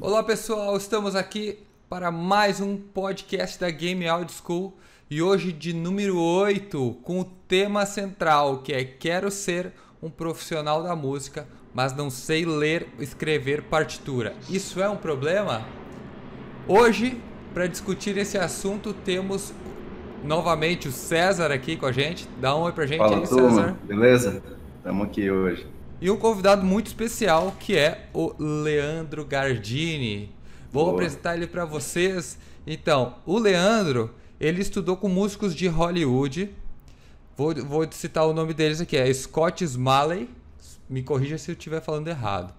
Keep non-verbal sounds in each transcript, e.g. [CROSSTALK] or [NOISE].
Olá pessoal, estamos aqui para mais um podcast da Game Audio School e hoje de número 8 com o tema central que é Quero ser um profissional da música, mas não sei ler ou escrever partitura. Isso é um problema? Hoje, para discutir esse assunto, temos novamente o César aqui com a gente. Dá um oi pra gente Fala, aí. César. Beleza? Estamos aqui hoje. E um convidado muito especial que é o Leandro Gardini. Vou Boa. apresentar ele para vocês. Então, o Leandro, ele estudou com músicos de Hollywood. Vou, vou citar o nome deles aqui, é Scott Smalley. Me corrija se eu estiver falando errado.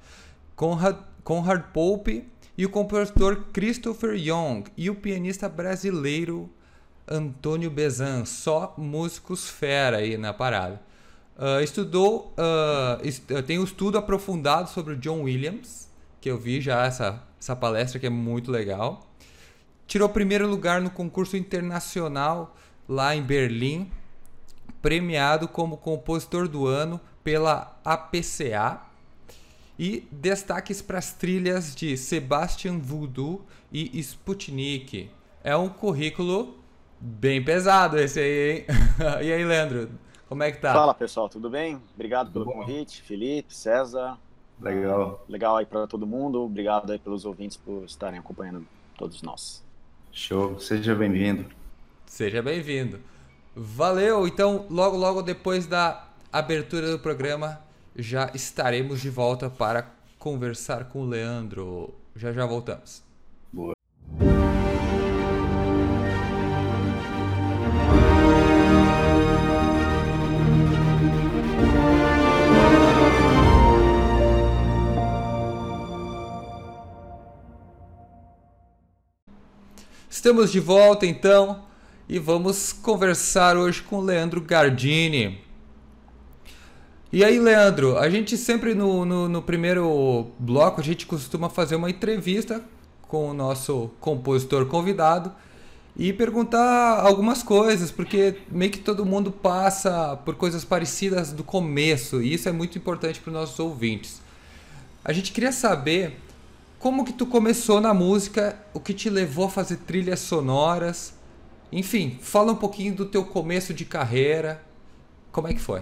Conrad, Conrad Pope e o compositor Christopher Young e o pianista brasileiro Antônio Bezan. Só músicos fera aí na parada. Ah, estudou, ah, est- tem um estudo aprofundado sobre o John Williams, que eu vi já essa, essa palestra que é muito legal. Tirou primeiro lugar no concurso internacional lá em Berlim, premiado como compositor do ano pela APCA. E destaques para as trilhas de Sebastian Voodoo e Sputnik. É um currículo bem pesado esse aí, hein? [LAUGHS] e aí, Leandro, como é que tá? Fala pessoal, tudo bem? Obrigado pelo bom. convite, Felipe, César. Legal. Legal aí para todo mundo. Obrigado aí pelos ouvintes por estarem acompanhando todos nós. Show. Seja bem-vindo. Seja bem-vindo. Valeu! Então, logo, logo depois da abertura do programa, já estaremos de volta para conversar com o Leandro. Já já voltamos. Estamos de volta então e vamos conversar hoje com o Leandro Gardini. E aí, Leandro, a gente sempre no, no, no primeiro bloco a gente costuma fazer uma entrevista com o nosso compositor convidado e perguntar algumas coisas, porque meio que todo mundo passa por coisas parecidas do começo e isso é muito importante para os nossos ouvintes. A gente queria saber como que tu começou na música, o que te levou a fazer trilhas sonoras, enfim, fala um pouquinho do teu começo de carreira, como é que foi?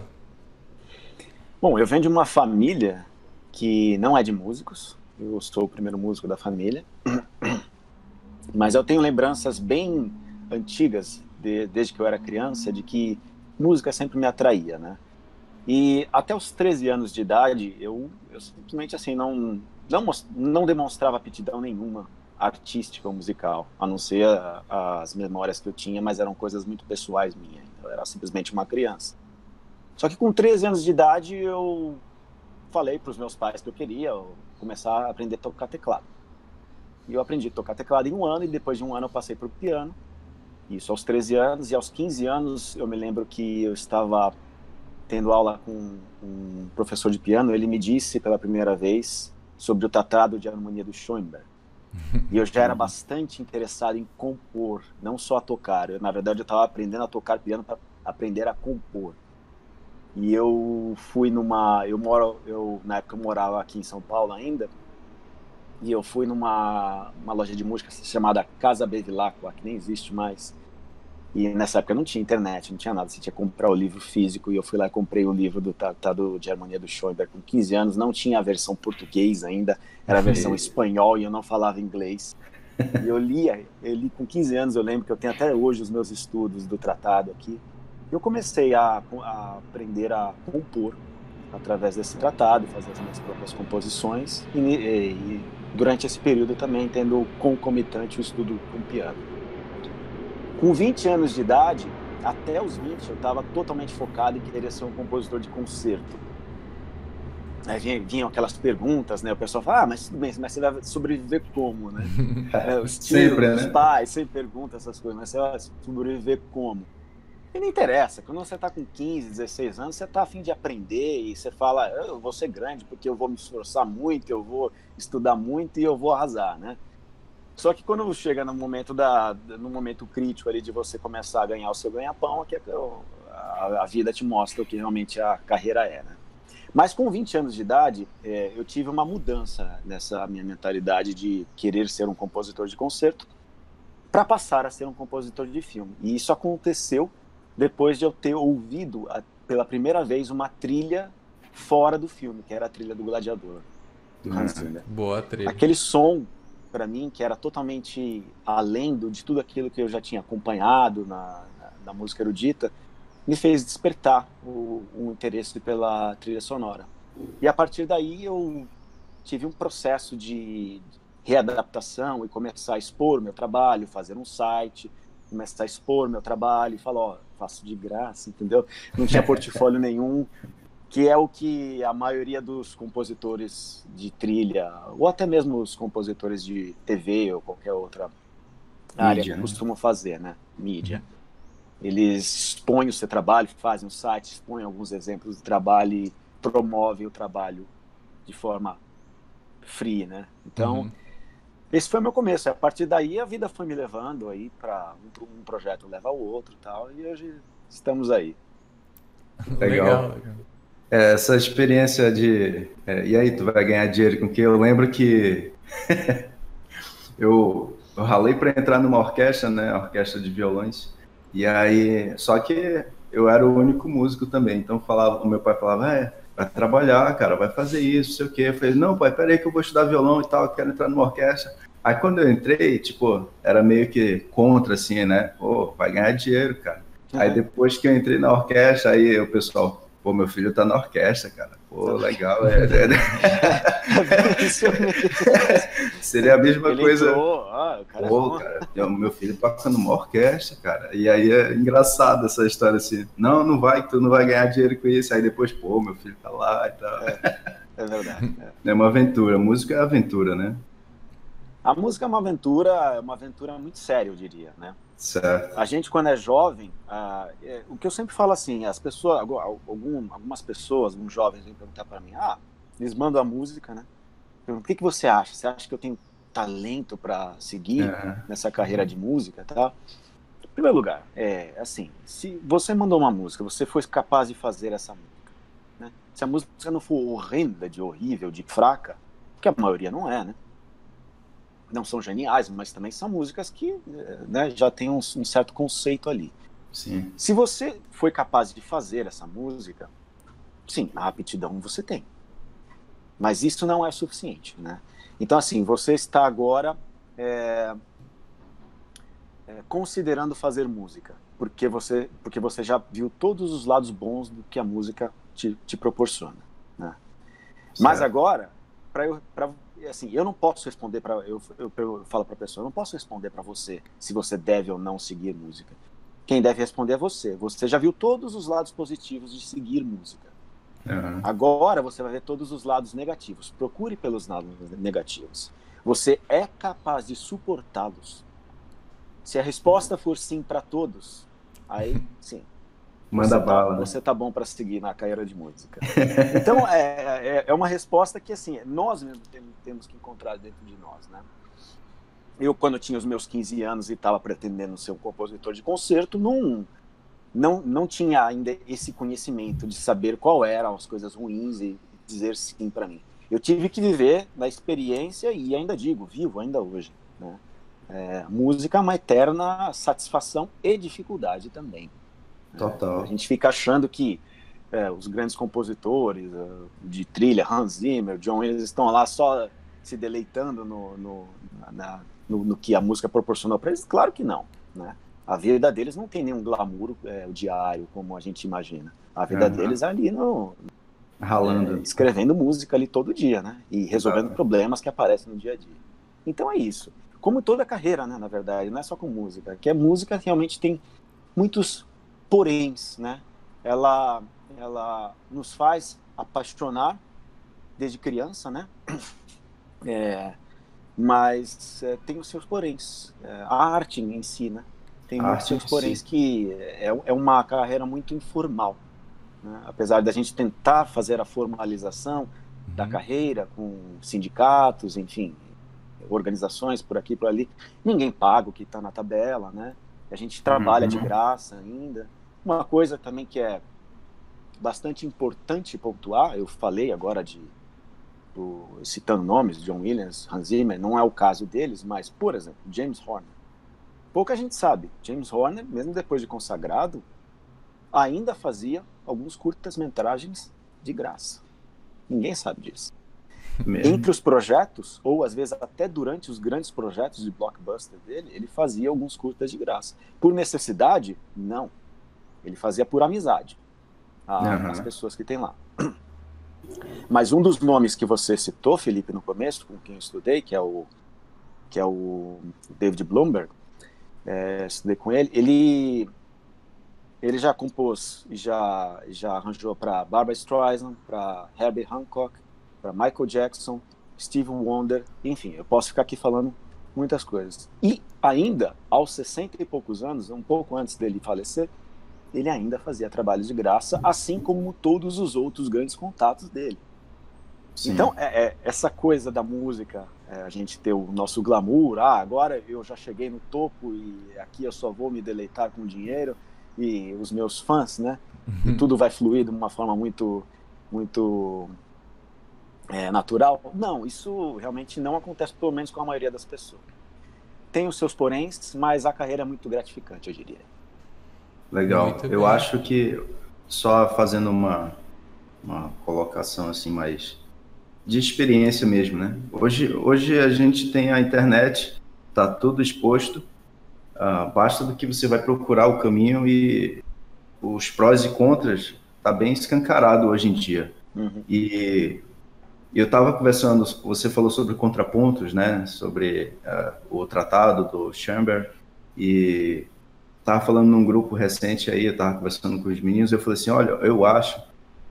Bom, eu venho de uma família que não é de músicos. Eu sou o primeiro músico da família. [CLEARS THROAT] Mas eu tenho lembranças bem antigas, de- desde que eu era criança, de que música sempre me atraía, né? E até os 13 anos de idade, eu, eu simplesmente assim não não, não demonstrava aptidão nenhuma artística ou musical, a não ser a- as memórias que eu tinha, mas eram coisas muito pessoais minhas. Eu era simplesmente uma criança. Só que com 13 anos de idade eu falei para os meus pais que eu queria começar a aprender a tocar teclado. E eu aprendi a tocar teclado em um ano e depois de um ano eu passei para o piano. Isso aos 13 anos e aos 15 anos eu me lembro que eu estava tendo aula com um professor de piano, ele me disse pela primeira vez sobre o tratado de harmonia do Schoenberg. E eu já era bastante interessado em compor, não só a tocar. Eu, na verdade, eu estava aprendendo a tocar piano para aprender a compor. E eu fui numa, eu moro, eu na época eu morava aqui em São Paulo ainda. E eu fui numa uma loja de música chamada Casa Bevilacqua, que nem existe mais. E nessa época não tinha internet, não tinha nada, você tinha que comprar o livro físico. E eu fui lá e comprei o livro do Tratado de Harmonia do Schoenberg com 15 anos. Não tinha a versão português ainda, era a versão espanhol e eu não falava inglês. E eu lia, eu li com 15 anos, eu lembro que eu tenho até hoje os meus estudos do tratado aqui. Eu comecei a, a aprender a compor através desse tratado, fazer as minhas próprias composições e, e- e durante esse período também tendo concomitante o estudo com piano. Com 20 anos de idade, até os 20, eu estava totalmente focado em querer ser um compositor de concerto. Aí vinha- vinham aquelas perguntas, né? O pessoal fala, ah, mas tudo bem, mas você vai sobreviver como, né? [LAUGHS] É, os tios, Sempre, os né? pais sempre perguntam essas coisas, mas você vai sobreviver como? E não interessa, quando você está com 15, 16 anos, você está afim de aprender e você fala, eu vou ser grande porque eu vou me esforçar muito, eu vou estudar muito e eu vou arrasar, né? Só que quando chega no momento, da, no momento crítico ali de você começar a ganhar o seu ganha-pão, é que a, a vida te mostra o que realmente a carreira é, né? Mas com 20 anos de idade, é, eu tive uma mudança nessa minha mentalidade de querer ser um compositor de concerto para passar a ser um compositor de filme. E isso aconteceu depois de eu ter ouvido a, pela primeira vez uma trilha fora do filme, que era a trilha do Gladiador. Do Hans Uhum. Zimmer. Boa trilha. Aquele som, para mim, que era totalmente além do, de tudo aquilo que eu já tinha acompanhado na, na, na música erudita, me fez despertar o, o interesse pela trilha sonora. E a partir daí eu tive um processo de readaptação e começar a expor meu trabalho, fazer um site, começar a expor meu trabalho e falar, ó, faço de graça, entendeu? Não tinha [LAUGHS] portfólio nenhum, que é o que a maioria dos compositores de trilha, ou até mesmo os compositores de TV ou qualquer outra área Mídia, né? costumam fazer, né? Mídia. Eles expõem o seu trabalho, fazem um site, expõem alguns exemplos de trabalho e promovem o trabalho de forma free, né? Então, Uhum. esse foi o meu começo. A partir daí a vida foi me levando aí para um, um projeto leva ao outro, e tal, e hoje estamos aí. Legal. É, essa experiência de. é, e aí, tu vai ganhar dinheiro com o quê? Eu lembro que [LAUGHS] eu, eu ralei para entrar numa orquestra, né? Orquestra de violões. E aí. Só que eu era o único músico também. Então falava, o meu pai falava: é, vai trabalhar, cara, vai fazer isso, sei o quê. Eu falei: não, pai, peraí que eu vou estudar violão e tal, eu quero entrar numa orquestra. Aí quando eu entrei, tipo, era meio que contra, assim, né? Pô, vai ganhar dinheiro, cara. Aí depois que eu entrei na orquestra, aí o pessoal, pô, meu filho tá na orquestra, cara. Pô, legal. É, [LAUGHS] é- [LAUGHS] seria a mesma Ele coisa. entrou, ah, cara é Pô, bom. cara, meu filho toca numa orquestra, cara. E aí é engraçado essa história assim. Não, não vai, tu não vai ganhar dinheiro com isso. Aí depois, pô, meu filho tá lá e tal. É verdade. [LAUGHS] é. É uma aventura. Música é aventura, né? A música é uma aventura, é uma aventura muito séria, eu diria, né? Certo. A gente, quando é jovem, ah, é, o que eu sempre falo assim, as pessoas, algu- algum, algumas pessoas, alguns jovens vêm perguntar para mim, ah, eles mandam a música, né? Perguntam, O que, que você acha? Você acha que eu tenho talento para seguir É. nessa carreira de música, tá? Em primeiro lugar, é assim, se você mandou uma música, você foi capaz de fazer essa música, né? Se a música não for horrenda, de horrível, de fraca, que a maioria não é, né? Não são geniais, mas também são músicas que eh, né, já tem um, um certo conceito ali. Sim. Se você foi capaz de fazer essa música, sim, a aptidão você tem. Mas isso não é suficiente, né? Então, assim, você está agora é, é, considerando fazer música, porque você, porque você já viu todos os lados bons do que a música te, te proporciona, né? Mas agora, para assim, eu não posso responder para eu, eu, eu falo para a pessoa, eu não posso responder para você se você deve ou não seguir música. Quem deve responder é você. Você já viu todos os lados positivos de seguir música. Aham. Agora você vai ver todos os lados negativos. Procure pelos lados negativos. Você é capaz de suportá-los. Se a resposta for sim para todos, aí [LAUGHS] sim. Manda você tá- bala, né? Você tá bom para seguir na carreira de música. [LAUGHS] Então é, é, é uma resposta que assim nós temos, temos que encontrar dentro de nós, né? Eu quando tinha os meus 15 anos e estava pretendendo ser um compositor de concerto, não não não tinha ainda esse conhecimento de saber qual eram as coisas ruins e dizer sim para mim. Eu tive que viver na experiência e ainda digo, vivo ainda hoje, né? É, música é uma eterna satisfação e dificuldade também. Total. A gente fica achando que é, os grandes compositores é, de trilha, Hans Zimmer, John Williams, estão lá só se deleitando no, no, na- no, no que a música proporcionou para eles? Claro que não. Né? A vida deles não tem nenhum glamour é, diário, como a gente imagina. A vida Aham. deles é ali no, Ralando. é, escrevendo música ali todo dia, né? E resolvendo problemas que aparecem no dia a dia. Então é isso. Como toda carreira, né, na verdade, não é só com música, que a música realmente tem muitos poréns, né? Ela, ela nos faz apaixonar desde criança, né? É, mas é, tem os seus poréns. É, a arte em si, né? Tem arte seus poréns si. que é, é uma carreira muito informal. né? Apesar da gente tentar fazer a formalização da Uhum. carreira com sindicatos, enfim, organizações por aqui e por ali, ninguém paga o que está na tabela, né? A gente trabalha de Uhum. graça ainda. Uma coisa também que é bastante importante pontuar, eu falei agora de do, citando nomes, John Williams, Hans Zimmer, não é o caso deles, mas, por exemplo, James Horner. Pouca gente sabe, James Horner, mesmo depois de consagrado, ainda fazia alguns curtas-metragens de graça. Ninguém sabe disso. Mesmo. Entre os projetos, ou às vezes até durante os grandes projetos de blockbuster dele, ele fazia alguns curtas de graça. Por necessidade? Não. Ele fazia por amizade uhum. as pessoas que tem lá. Mas um dos nomes que você citou, Felipe, no começo, com quem eu estudei, que é o, que é o David Bloomberg, é, estudei com ele, ele ele já compôs e já, já arranjou para Barbara Streisand, para Herbie Hancock, para Michael Jackson, Steve Wonder, enfim, eu posso ficar aqui falando muitas coisas. E ainda, aos 60 e poucos anos, um pouco antes dele falecer, ele ainda fazia trabalhos de graça, assim como todos os outros grandes contatos dele. Sim. Então, é, é, essa coisa da música, é, a gente ter o nosso glamour, ah, agora eu já cheguei no topo e aqui eu só vou me deleitar com dinheiro e os meus fãs, né? Uhum. Tudo vai fluir de uma forma muito, muito é, natural. Não, isso realmente não acontece, pelo menos com a maioria das pessoas. Tem os seus poréns, mas a carreira é muito gratificante, eu diria. Legal. Muito eu bem. acho que só fazendo uma, uma colocação assim mais de experiência mesmo, né? Hoje, hoje a gente tem a internet, tá tudo exposto Uh, basta do que você vai procurar o caminho e os prós e contras tá bem escancarado hoje em dia. Uhum. E eu estava conversando, você falou sobre contrapontos, né? Sobre uh, o tratado do Chamber e estava falando num grupo recente aí, eu estava conversando com os meninos, eu falei assim, olha, eu acho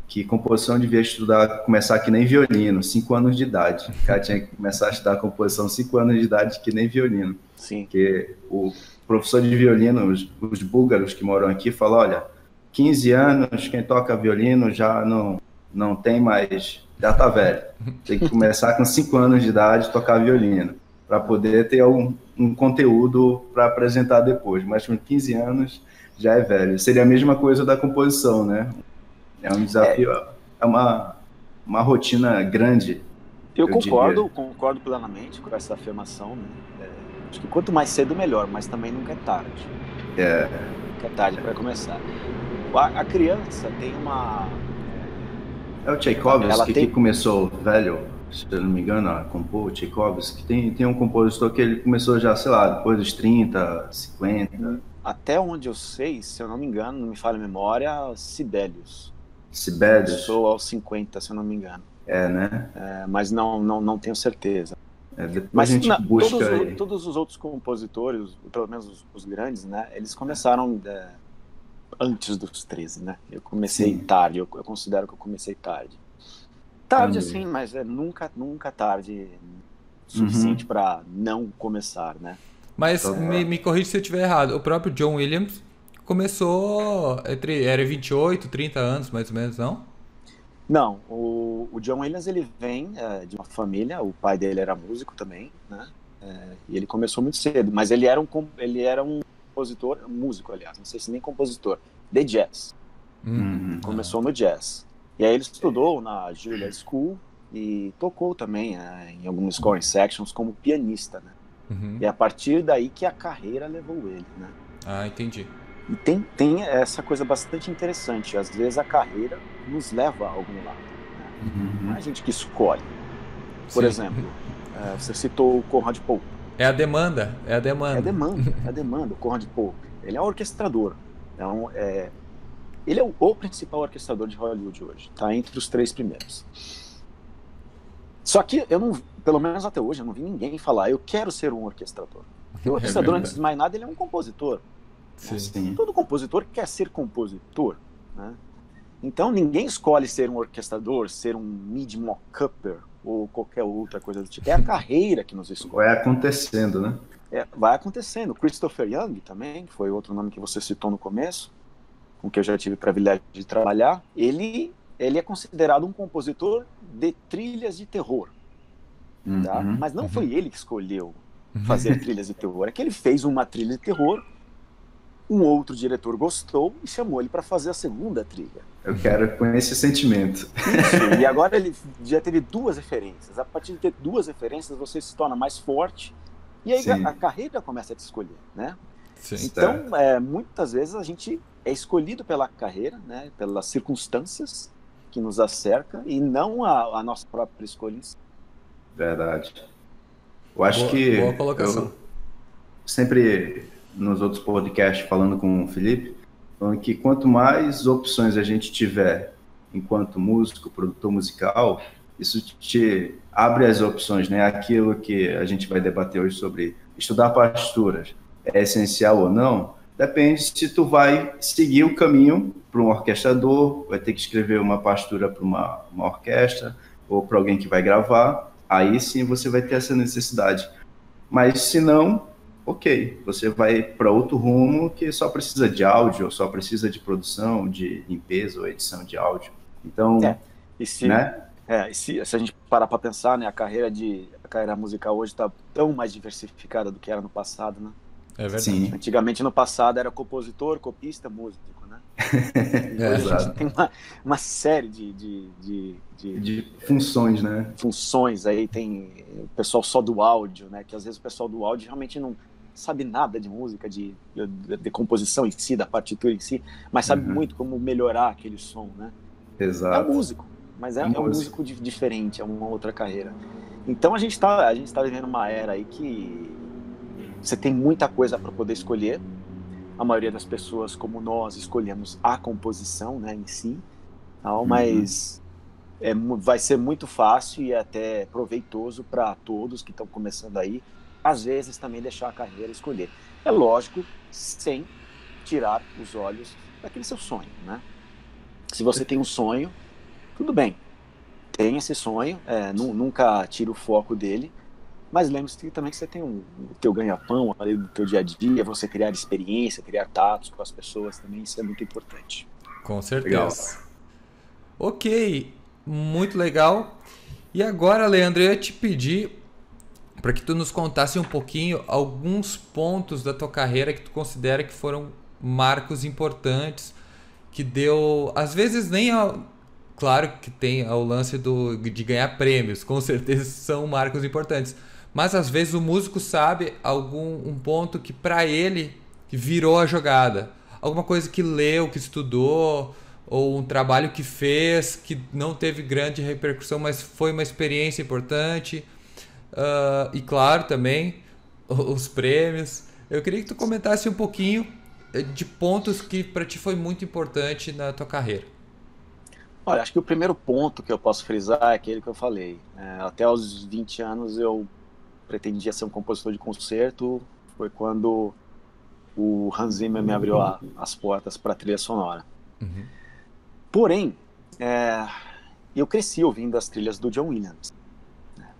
que composição devia estudar, começar que nem violino, 5 anos de idade. O cara tinha que começar a estudar composição 5 anos de idade que nem violino. Sim. Porque o professor de violino, os, os búlgaros que moram aqui, falam, olha, 15 anos, quem toca violino já não, não tem mais, já tá velho. Tem que começar com 5 anos de idade tocar violino, para poder ter um, um conteúdo para apresentar depois. Mas com 15 anos já é velho. Seria a mesma coisa da composição, né? É um desafio, é, é uma, uma rotina grande. Eu, eu concordo, diria. concordo plenamente com essa afirmação, né? Acho que quanto mais cedo, melhor, mas também nunca é tarde. É. Nunca é tarde para começar. A, a, criança tem uma. É o Tchaikovsky tem... que começou velho, se eu não me engano, a compor, Tchaikovsky. Tem, tem um compositor que ele começou já, sei lá, depois dos 30, 50. Até onde eu sei, se eu não me engano, não me falha a memória, Sibelius. Sibelius. Começou aos 50, se eu não me engano. É, né? É, mas não, não, não tenho certeza. É, Mas na, busca todos, todos, os outros compositores, pelo menos os, os grandes, né? Eles começaram é, antes dos 13, né? Eu comecei Sim. tarde, eu, eu, considero que eu comecei tarde. Tarde, sim, mas é nunca, nunca tarde suficiente uhum. para não começar, né? Mas então, me, me corrija se eu estiver errado. O próprio John Williams começou entre era 28, 30 anos, mais ou menos, não? Não, o, o John Williams ele vem é, de uma família, o pai dele era músico também, né? É, e ele começou muito cedo, mas ele era um ele era um compositor, músico aliás, não sei se nem compositor, de jazz. Uhum. Começou no jazz. E aí ele estudou na Juilliard School e tocou também é, em algumas scoring sections como pianista, né? Uhum. E é a partir daí que a carreira levou ele, né? Ah, entendi. E tem, tem essa coisa bastante interessante. Às vezes a carreira nos leva a algum lado. Né? Uhum. Não é a gente que escolhe. Por Sim. exemplo, é, você citou o Conrad Pope. É a demanda, é a demanda. É a demanda, é a demanda, o Conrad Pope. Ele é um orquestrador. É um, é, ele é o, o, principal orquestrador de Hollywood hoje. Está entre os três primeiros. Só que eu não, pelo menos até hoje, eu não vi ninguém falar, eu quero ser um orquestrador. [LAUGHS] o é orquestrador, é antes de mais nada, ele é um compositor. Sim. Todo compositor quer ser compositor. Né? Então ninguém escolhe ser um orquestrador, ser um mid mockupper ou qualquer outra coisa do tipo. É a carreira que nos escolhe. Vai acontecendo, né? É, vai acontecendo. Christopher Young também, que foi outro nome que você citou no começo, com que eu já tive o privilégio de trabalhar. Ele, ele é considerado um compositor de trilhas de terror. Tá? Uhum, Mas não uhum. foi ele que escolheu fazer [LAUGHS] trilhas de terror. É que ele fez uma trilha de terror um outro diretor gostou e chamou ele para fazer a segunda trilha. Eu quero com esse sentimento. Isso, [LAUGHS] e agora ele já teve duas referências. A partir de ter duas referências, você se torna mais forte e aí a, carreira começa a te escolher, né? Sim, então, é, muitas vezes a gente é escolhido pela carreira, né? Pelas circunstâncias que nos acerca e não a, a nossa própria escolha. Verdade. Eu acho boa, que boa colocação. Eu sempre nos outros podcasts falando com o Felipe, falando que quanto mais opções a gente tiver enquanto músico, produtor musical, isso te abre as opções, né? Aquilo que a gente vai debater hoje sobre estudar partituras é essencial ou não, depende se tu vai seguir o caminho para um orquestrador, vai ter que escrever uma partitura para uma, uma orquestra ou para alguém que vai gravar, aí sim você vai ter essa necessidade. Mas se não, ok, você vai para outro rumo que só precisa de áudio, só precisa de produção, de limpeza ou edição de áudio. Então, é. e se, né? É, e se, se a gente parar para pensar, né, a carreira de a carreira musical hoje está tão mais diversificada do que era no passado, né? É verdade. Sim. Antigamente no passado era compositor, copista, músico, né? é, [LAUGHS] hoje a gente tem uma, uma série de, de, de, de, de funções, né? Funções aí tem o pessoal só do áudio, né? Que às vezes o pessoal do áudio realmente não sabe nada de música, de, de, de composição em si, da partitura em si, mas sabe uhum. muito como melhorar aquele som, né? Exato. É um músico, mas é, é, um, é um músico diferente, é uma outra carreira. Então a gente está a gente tá vivendo uma era aí que você tem muita coisa para poder escolher. A maioria das pessoas, como nós, escolhemos a composição, né, em si, tal, uhum. mas é, vai ser muito fácil e até proveitoso para todos que estão começando aí às vezes também deixar a carreira escolher. É lógico, sem tirar os olhos daquele seu sonho, né? Se você tem um sonho, tudo bem, tem esse sonho, é, nunca tira o foco dele, mas lembre-se também que você tem um, o teu ganha-pão ali do teu dia a dia, você criar experiência, criar tatos com as pessoas também, isso é muito importante. Com certeza. Legal. Ok, muito legal. E agora, Leandro, eu ia te pedir para que tu nos contasse um pouquinho alguns pontos da tua carreira que tu considera que foram marcos importantes, que deu, às vezes nem ao, claro que tem o lance do, de ganhar prêmios, com certeza são marcos importantes, mas às vezes o músico sabe algum um ponto que para ele virou a jogada, alguma coisa que leu, que estudou, ou um trabalho que fez que não teve grande repercussão, mas foi uma experiência importante Uh, e claro, também [LAUGHS] os prêmios. Eu queria que tu comentasse um pouquinho eh, de pontos que para ti foi muito importante na tua carreira. Olha, acho que o primeiro ponto que eu posso frisar é aquele que eu falei. É, até os 20 anos eu pretendia ser um compositor de concerto. Foi quando o Hans Zimmer me abriu a, as portas para a trilha sonora. Uhum. Porém, é, eu cresci ouvindo as trilhas do John Williams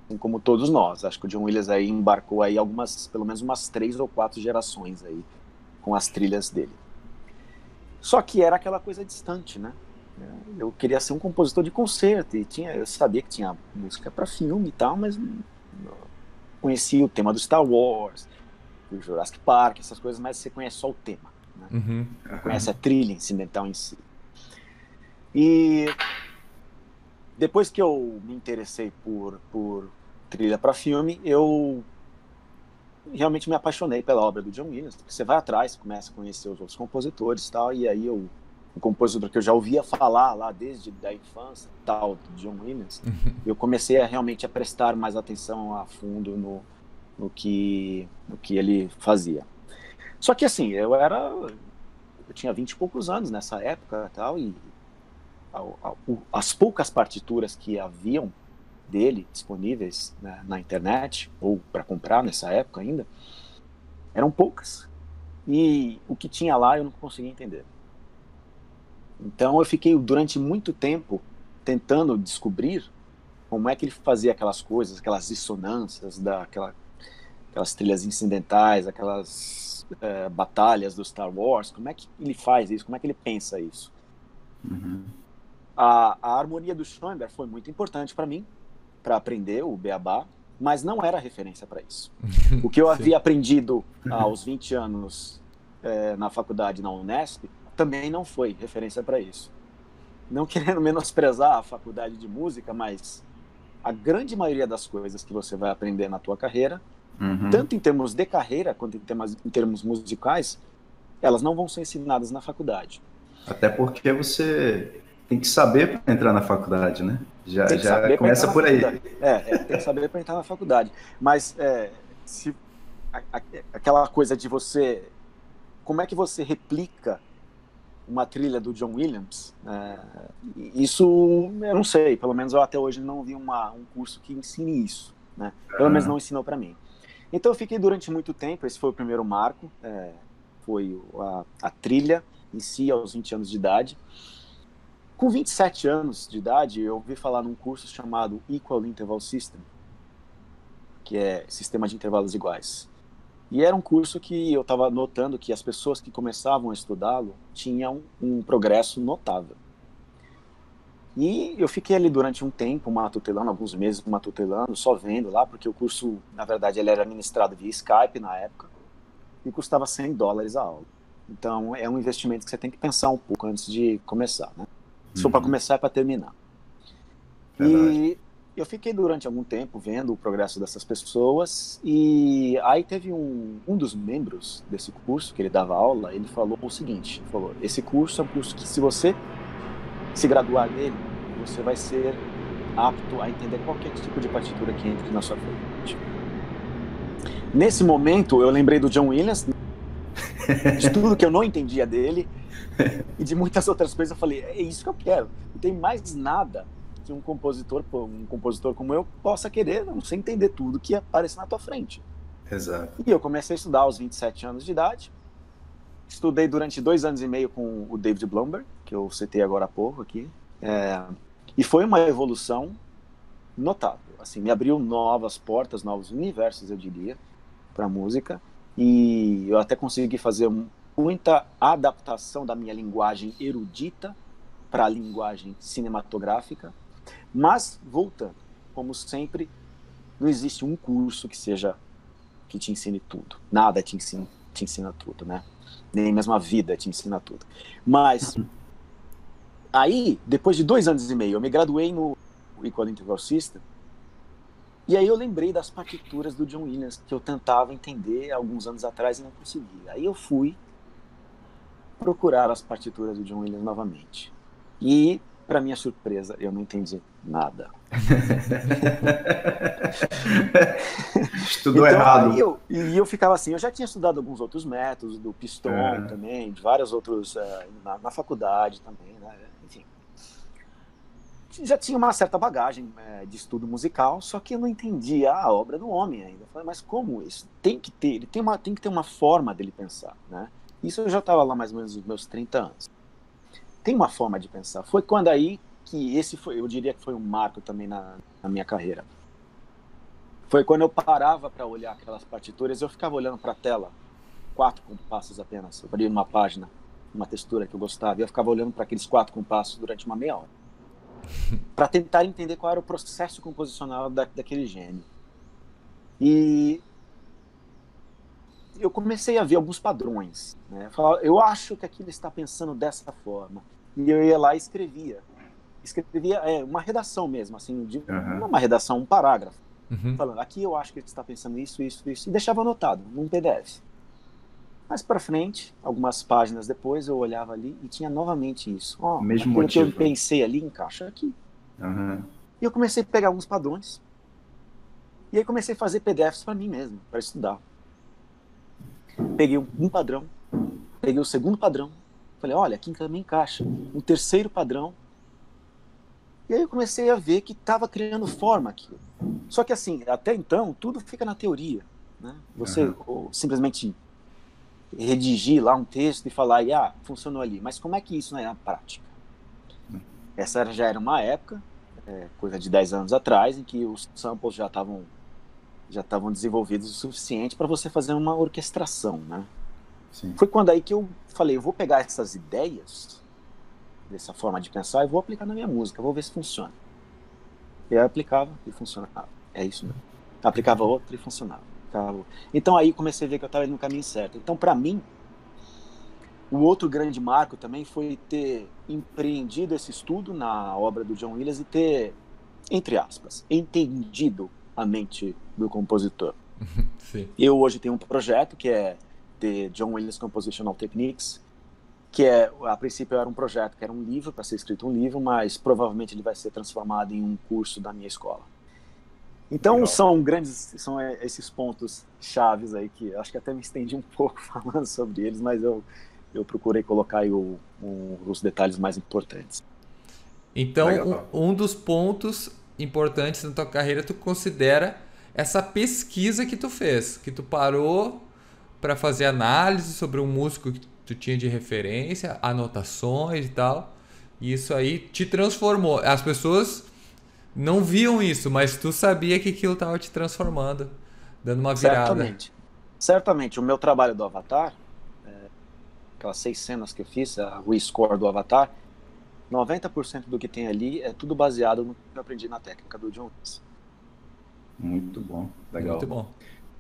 assim como todos nós. Acho que o John Williams aí embarcou aí algumas, pelo menos umas três ou quatro gerações aí com as trilhas dele. Só que era aquela coisa distante, né? Eu queria ser um compositor de concerto e tinha, eu sabia que tinha música para filme e tal, mas conhecia o tema do Star Wars, do Jurassic Park, essas coisas, mas você conhece só o tema, né? Uhum. Conhece a trilha incidental em si. E depois que eu me interessei por, por trilha para filme, eu realmente me apaixonei pela obra do John Williams. Você vai atrás, começa a conhecer os outros compositores e tal, e aí eu, o compositor que eu já ouvia falar lá desde a infância, tal, John Williams, uhum. eu comecei a realmente a prestar mais atenção a fundo no, no, que, no que ele fazia. Só que assim, eu era. Eu tinha vinte e poucos anos nessa época tal, e as poucas partituras que haviam dele disponíveis né, na internet ou para comprar nessa época ainda eram poucas e o que tinha lá eu não conseguia entender então eu fiquei durante muito tempo tentando descobrir como é que ele fazia aquelas coisas aquelas dissonâncias daquela aquelas trilhas incidentais aquelas é, batalhas do Star Wars. Como é que ele faz isso? Como é que ele pensa isso? Uhum. A, a harmonia do Schoenberg foi muito importante para mim, para aprender o beabá, mas não era referência para isso. [LAUGHS] o que eu havia aprendido aos 20 anos é, na faculdade, na Unesp, também não foi referência para isso. Não querendo [LAUGHS] menosprezar a faculdade de música, mas a grande maioria das coisas que você vai aprender na tua carreira, uhum. tanto em termos de carreira quanto em termos, em termos musicais, elas não vão ser ensinadas na faculdade. Até porque você tem que saber para entrar na faculdade, né? Já, já começa por aí. É, é, tem que saber para entrar na faculdade. Mas é, se, a, a, aquela coisa de você. Como é que você replica uma trilha do John Williams? É, isso eu não sei. Pelo menos eu até hoje não vi uma, um curso que ensine isso. Né? Pelo menos não ensinou para mim. Então eu fiquei durante muito tempo. Esse foi o primeiro marco. É, foi a, a trilha em si, aos 20 anos de idade. Com 27 anos de idade, eu ouvi falar num curso chamado Equal Interval System, que é sistema de intervalos iguais. E era um curso que eu estava notando que as pessoas que começavam a estudá-lo tinham um progresso notável. E eu fiquei ali durante um tempo matutelando, alguns meses matutelando, só vendo lá, porque o curso, na verdade, ele era ministrado via Skype na época e custava 100 dólares a aula. Então é um investimento que você tem que pensar um pouco antes de começar, né? Se for para uhum. começar, é para terminar. Verdade. E eu fiquei durante algum tempo vendo o progresso dessas pessoas e aí teve um, um dos membros desse curso que ele dava aula, ele falou o seguinte, falou, esse curso é um curso que se você se graduar nele, você vai ser apto a entender qualquer tipo de partitura que entre na sua frente. Nesse momento, eu lembrei do John Williams, de tudo que eu não entendia dele, e de muitas outras coisas eu falei, é isso que eu quero. Não tem mais nada que um compositor, um compositor como eu, possa querer, não sei entender tudo que aparece na tua frente. Exato. E eu comecei a estudar aos 27 anos de idade. Estudei durante dois anos e meio com o David Blumberg, que eu citei agora há pouco aqui. É, e foi uma evolução notável. Assim, me abriu novas portas, novos universos, eu diria, para a música. E eu até consegui fazer muita adaptação da minha linguagem erudita para a linguagem cinematográfica. Mas, voltando, como sempre, não existe um curso que seja que te ensine tudo. Nada te ensina, te ensina tudo, né? Nem mesmo a vida te ensina tudo. Mas, aí, depois de dois anos e meio, eu me graduei no Equal Integral System, e aí eu lembrei das partituras do John Williams, que eu tentava entender alguns anos atrás e não conseguia. Aí eu fui procurar as partituras do John Williams novamente. E, para minha surpresa, eu não entendi nada. [LAUGHS] Estudou então, errado. Eu, e eu ficava assim, eu já tinha estudado alguns outros métodos, do Piston é. também, de vários outros, uh, na, na, faculdade também, né? enfim. Já tinha uma certa bagagem é, de estudo musical, só que eu não entendia a obra do homem ainda. Eu falei, mas como isso? Tem que ter, ele tem, uma, tem que ter uma forma dele pensar, né? Isso eu já estava lá mais ou menos nos meus 30 anos. Tem uma forma de pensar. Foi quando aí que esse foi, eu diria que foi um marco também na, na minha carreira. Foi quando eu parava para olhar aquelas partituras, eu ficava olhando para a tela, quatro compassos apenas. Eu abria uma página, uma textura que eu gostava, e eu ficava olhando para aqueles quatro compassos durante uma meia hora. [LAUGHS] para tentar entender qual era o processo composicional da, daquele gênio. E eu comecei a ver alguns padrões. Né? Eu acho que aquilo está pensando dessa forma. E eu ia lá e escrevia. Escrevia é, uma redação mesmo, assim, de, uhum. não uma redação, um parágrafo. Uhum. Falando, aqui eu acho que ele está pensando isso, isso, isso. E deixava anotado, num PDF. Mais para frente, algumas páginas depois, eu olhava ali e tinha novamente isso. Oh, Mesmo motivo. que eu pensei ali encaixa aqui. Uhum. E eu comecei a pegar alguns padrões. E aí comecei a fazer PDFs para mim mesmo, para estudar. Peguei um, padrão, peguei o segundo padrão, falei, olha, aqui também encaixa. O terceiro padrão. E aí eu comecei a ver que estava criando forma aqui. Só que assim, até então, tudo fica na teoria. Né? Você uhum. simplesmente redigir lá um texto e falar, e, ah, funcionou ali. Mas como é que isso é na prática? Essa já era uma época, é, coisa de 10 anos atrás, em que os samples já estavam já estavam desenvolvidos o suficiente para você fazer uma orquestração, né? Sim. Foi quando aí que eu falei, eu vou pegar essas ideias dessa forma de pensar e vou aplicar na minha música, vou ver se funciona. E aí eu aplicava e funcionava. É isso mesmo. Aplicava outro e funcionava. Então aí comecei a ver que eu estava no caminho certo. Então para mim, o outro grande marco também foi ter empreendido esse estudo na obra do John Williams e ter, entre aspas, entendido a mente do compositor. [LAUGHS] Sim. Eu hoje tenho um projeto que é The John Williams Compositional Techniques, que é, a princípio era um projeto que era um livro, para ser escrito um livro, mas provavelmente ele vai ser transformado em um curso da minha escola. Então Legal. são grandes, são esses pontos chaves aí que acho que até me estendi um [LAUGHS] pouco falando sobre eles, mas eu, eu procurei colocar aí o, o, os detalhes mais importantes. Então um, um dos pontos importantes na tua carreira tu considera essa pesquisa que tu fez, que tu parou para fazer análise sobre um músico que tu tinha de referência, anotações e tal. E isso aí te transformou. As pessoas não viam isso, mas tu sabia que aquilo estava te transformando, dando uma virada. Certamente. Certamente. O meu trabalho do Avatar, é, aquelas seis cenas que eu fiz, a rescore do Avatar, 90% do que tem ali é tudo baseado no que eu aprendi na técnica do John Williams. Muito bom, legal. Muito bom.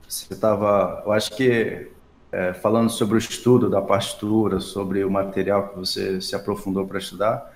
Você estava, eu acho que é, falando sobre o estudo da partitura, sobre o material que você se aprofundou para estudar,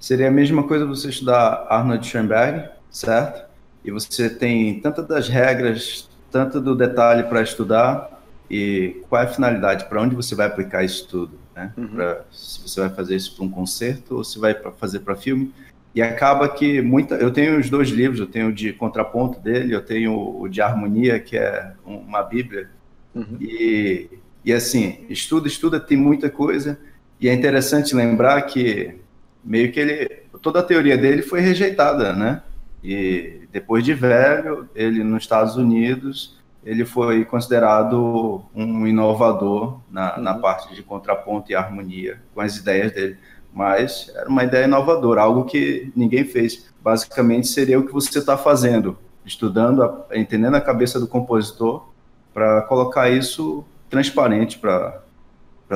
seria a mesma coisa você estudar Arnold Schoenberg, certo? E você tem tanto das regras, tanto do detalhe para estudar e qual é a finalidade, para onde você vai aplicar isso tudo, né? Uhum. Pra, se você vai fazer isso para um concerto ou se vai pra fazer para filme. E acaba que muita. Eu tenho os dois livros, eu tenho o de contraponto dele, eu tenho o de harmonia, que é uma Bíblia. Uhum. E, e assim, estuda, estuda, tem muita coisa. E é interessante lembrar que meio que ele. Toda a teoria dele foi rejeitada, né? E depois de velho, ele nos Estados Unidos, ele foi considerado um inovador na, uhum. na parte de contraponto e harmonia com as ideias dele mas era uma ideia inovadora, algo que ninguém fez. Basicamente seria o que você está fazendo, estudando, entendendo a cabeça do compositor, para colocar isso transparente para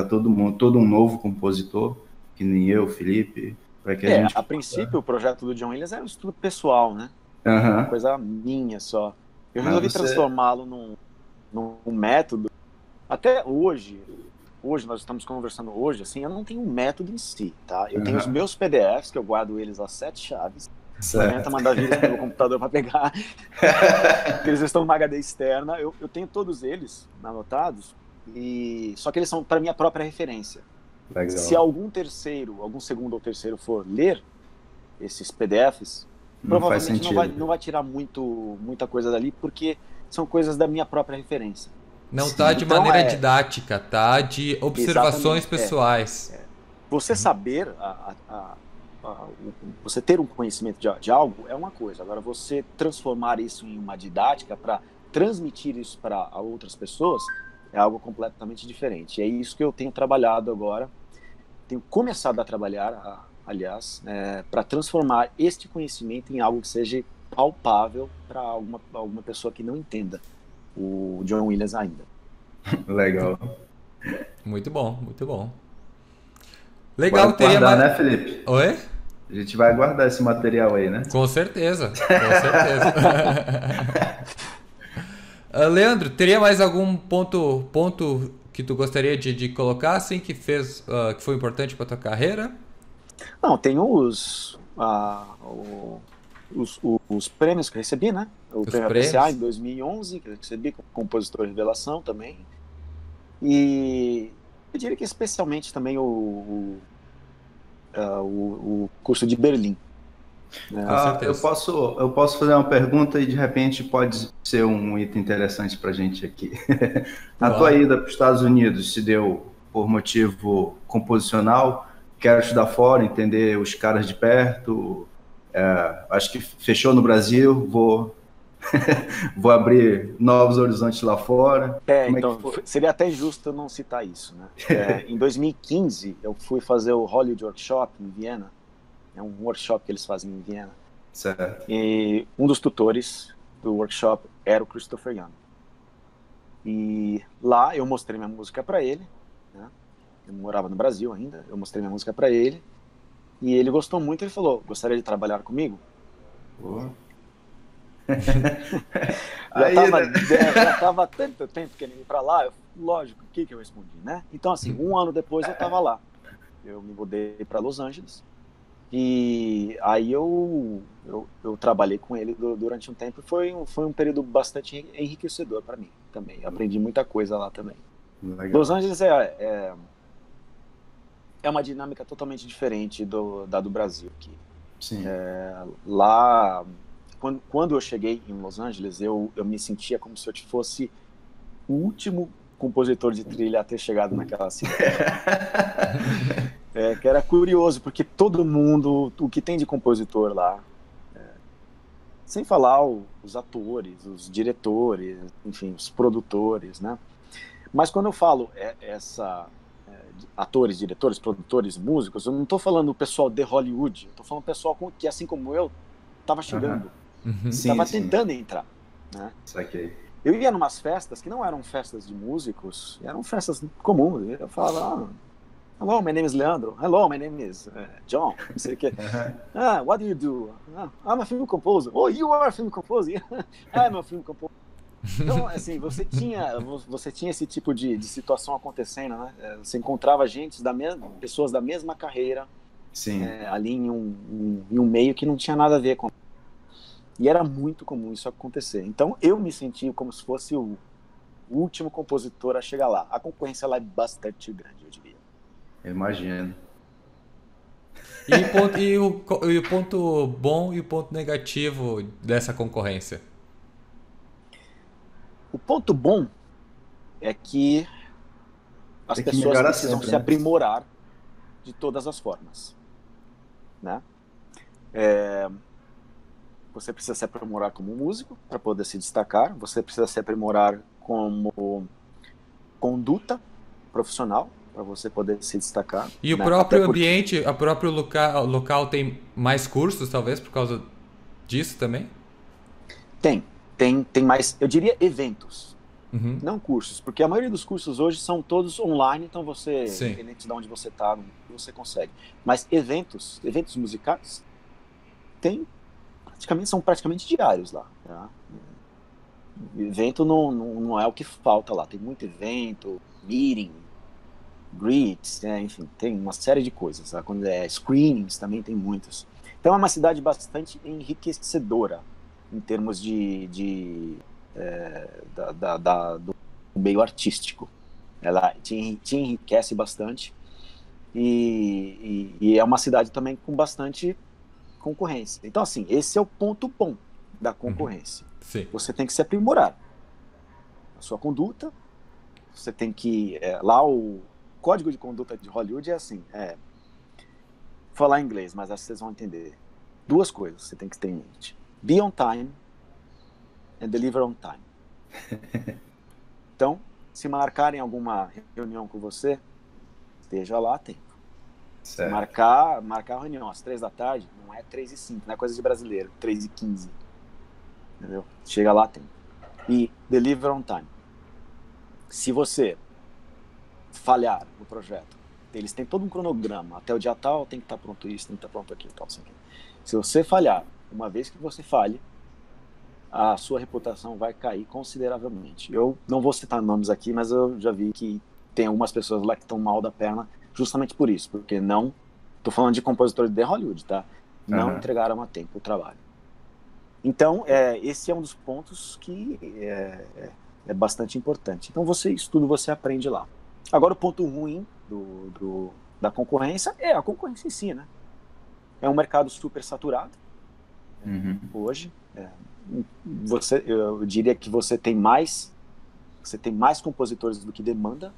todo mundo, todo um novo compositor, que nem eu, Felipe, para que a é, gente. A princípio, o projeto do John Williams era um estudo pessoal, né? Uhum. Uma coisa minha só. Eu resolvi você... transformá-lo num, num método. Até hoje, hoje nós estamos conversando hoje, assim, eu não tenho um método em si, tá? Eu uhum. tenho os meus PDFs, que eu guardo eles às sete chaves. Tenta mandar vírus no meu computador para pegar. [LAUGHS] eles estão numa HD externa. Eu, eu tenho todos eles anotados, e só que eles são para minha própria referência. Legal. Se algum terceiro, algum segundo ou terceiro for ler esses PDFs, não provavelmente não vai, não vai tirar muito, muita coisa dali, porque são coisas da minha própria referência. Não Sim. tá de então, maneira é... didática, tá de observações Exatamente, é. pessoais. É, é. Você saber, a, a, a, você ter um conhecimento de, de, algo é uma coisa. Agora, você transformar isso em uma didática para transmitir isso para outras pessoas é algo completamente diferente. E é isso que eu tenho trabalhado agora. Tenho começado a trabalhar, aliás, é, para transformar este conhecimento em algo que seja palpável para alguma, alguma pessoa que não entenda o John Williams ainda. [LAUGHS] Legal. Muito bom, muito bom. Legal, Pode teria guardar, mais... né, Felipe? Oi? A gente vai guardar esse material aí, né? Com certeza, com certeza. uh, [LAUGHS] Leandro, teria mais algum ponto, ponto que tu gostaria de, de colocar, assim, que fez, uh, que foi importante para tua carreira? Não, tem os, uh, o, os, os, prêmios que recebi, né? O os prêmio prêmios. APCA em 2011, que eu recebi como compositor revelação também. E eu diria que especialmente também o, o, uh, o, o curso de Berlim. Né? Ah, eu, posso, eu posso fazer uma pergunta e de repente pode ser um item interessante para a gente aqui. [LAUGHS] a tua ida para os Estados Unidos se deu por motivo composicional? Quero estudar fora, entender os caras de perto, é, acho que fechou no Brasil, vou [LAUGHS] vou abrir novos horizontes lá fora. É, Como então, é seria até injusto eu não citar isso, né? [LAUGHS] É, em 2015, eu fui fazer o Hollywood Workshop em Viena. É um workshop que eles fazem em Viena. Certo. E um dos tutores do workshop era o Christopher Young. E lá eu mostrei minha música para ele. Né? Eu morava no Brasil ainda. Eu mostrei minha música para ele. E ele gostou muito, ele falou, gostaria de trabalhar comigo? [LAUGHS] já, Aí, tava, né? já tava tanto tempo querendo ir para lá, eu, lógico, o que, que eu respondi, né? Então, assim, um ano depois eu tava lá. Eu me mudei para Los Angeles. E aí eu, eu, eu, trabalhei com ele durante um tempo e foi, foi um período bastante enriquecedor para mim também. Aprendi muita coisa lá também. Legal. Los Angeles é, é, é, uma dinâmica totalmente diferente do, da do Brasil aqui. Sim. É, lá, quando, quando eu cheguei em Los Angeles, eu, eu me sentia como se eu fosse o último compositor de trilha a ter chegado naquela cidade. [LAUGHS] É, que era curioso, porque todo mundo, o que tem de compositor lá, é, sem falar o, os atores, os diretores, enfim, os produtores, né? Mas quando eu falo é, essa atores, diretores, produtores, músicos, eu não estou falando o pessoal de Hollywood, eu estou falando o pessoal que, assim como eu, estava chegando, estava uhum. tentando entrar, né? Saquei. Eu ia numas festas que não eram festas de músicos, eram festas comuns. Eu falava, ah, Hello, my name is Leandro. Hello, my name is uh, John. Não sei o que. Ah, what do you do? Ah, I'm a film composer. Oh, you are a film composer. [LAUGHS] I'm a film composer. Então, assim, você tinha, você tinha esse tipo de, de situação acontecendo, né? É, você encontrava gente da mesma, pessoas da mesma carreira, Sim. É, ali em um, um, em um meio que não tinha nada a ver com. E era muito comum isso acontecer. Então, eu me senti como se fosse o último compositor a chegar lá. A concorrência lá é bastante grande, eu diria. Imagino. E, ponto, e, o, e o ponto bom e o ponto negativo dessa concorrência? O ponto bom é que as que pessoas precisam sempre, se né? aprimorar de todas as formas. Né? É, você precisa se aprimorar como músico para poder se destacar, você precisa se aprimorar como conduta profissional para você poder se destacar. E né? o próprio ambiente, o próprio local, local tem mais cursos, talvez, por causa disso também? Tem, tem, tem mais, eu diria eventos, uhum. não cursos, porque a maioria dos cursos hoje são todos online, então você, Sim. independente de onde você está, você consegue. Mas eventos, eventos musicais, tem praticamente são praticamente diários lá. Tá? Evento não, não, não é o que falta lá, tem muito evento, meeting, greets, né? enfim, tem uma série de coisas. Tá? Quando é screenings também tem muitos. Então é uma cidade bastante enriquecedora em termos de, de é, da, da, da, do meio artístico. Ela te, te enriquece bastante e, e, e, é uma cidade também com bastante concorrência. Então assim, esse é o ponto bom da concorrência. Uhum. Você tem que se aprimorar a sua conduta. Você tem que é, lá o código de conduta de Hollywood é assim, é falar inglês, mas acho que vocês vão entender. Duas coisas você tem que ter em mente. Be on time and deliver on time. [LAUGHS] Então, se marcarem alguma reunião com você, esteja lá a tempo. Certo. Marcar, marcar a reunião às três da tarde não é três e cinco, não é coisa de brasileiro, três e quinze. Entendeu? Chega lá a tempo. E deliver on time. Se você falhar no projeto. Eles têm todo um cronograma. Até o dia tal tem que estar pronto isso, tem que estar pronto aquilo, tal, assim. Se você falhar, uma vez que você falhe, a sua reputação vai cair consideravelmente. Eu não vou citar nomes aqui, mas eu já vi que tem algumas pessoas lá que estão mal da perna justamente por isso, porque não. Estou falando de compositores de Hollywood, tá? Não uhum. entregaram a tempo o trabalho. Então, é, esse é um dos pontos que é, é, é bastante importante. Então, você, isso tudo você aprende lá. Agora, o ponto ruim do, do, da concorrência é a concorrência em si, né? É um mercado super saturado uhum. hoje. É, você, eu diria que você tem mais, você tem mais compositores do que demanda,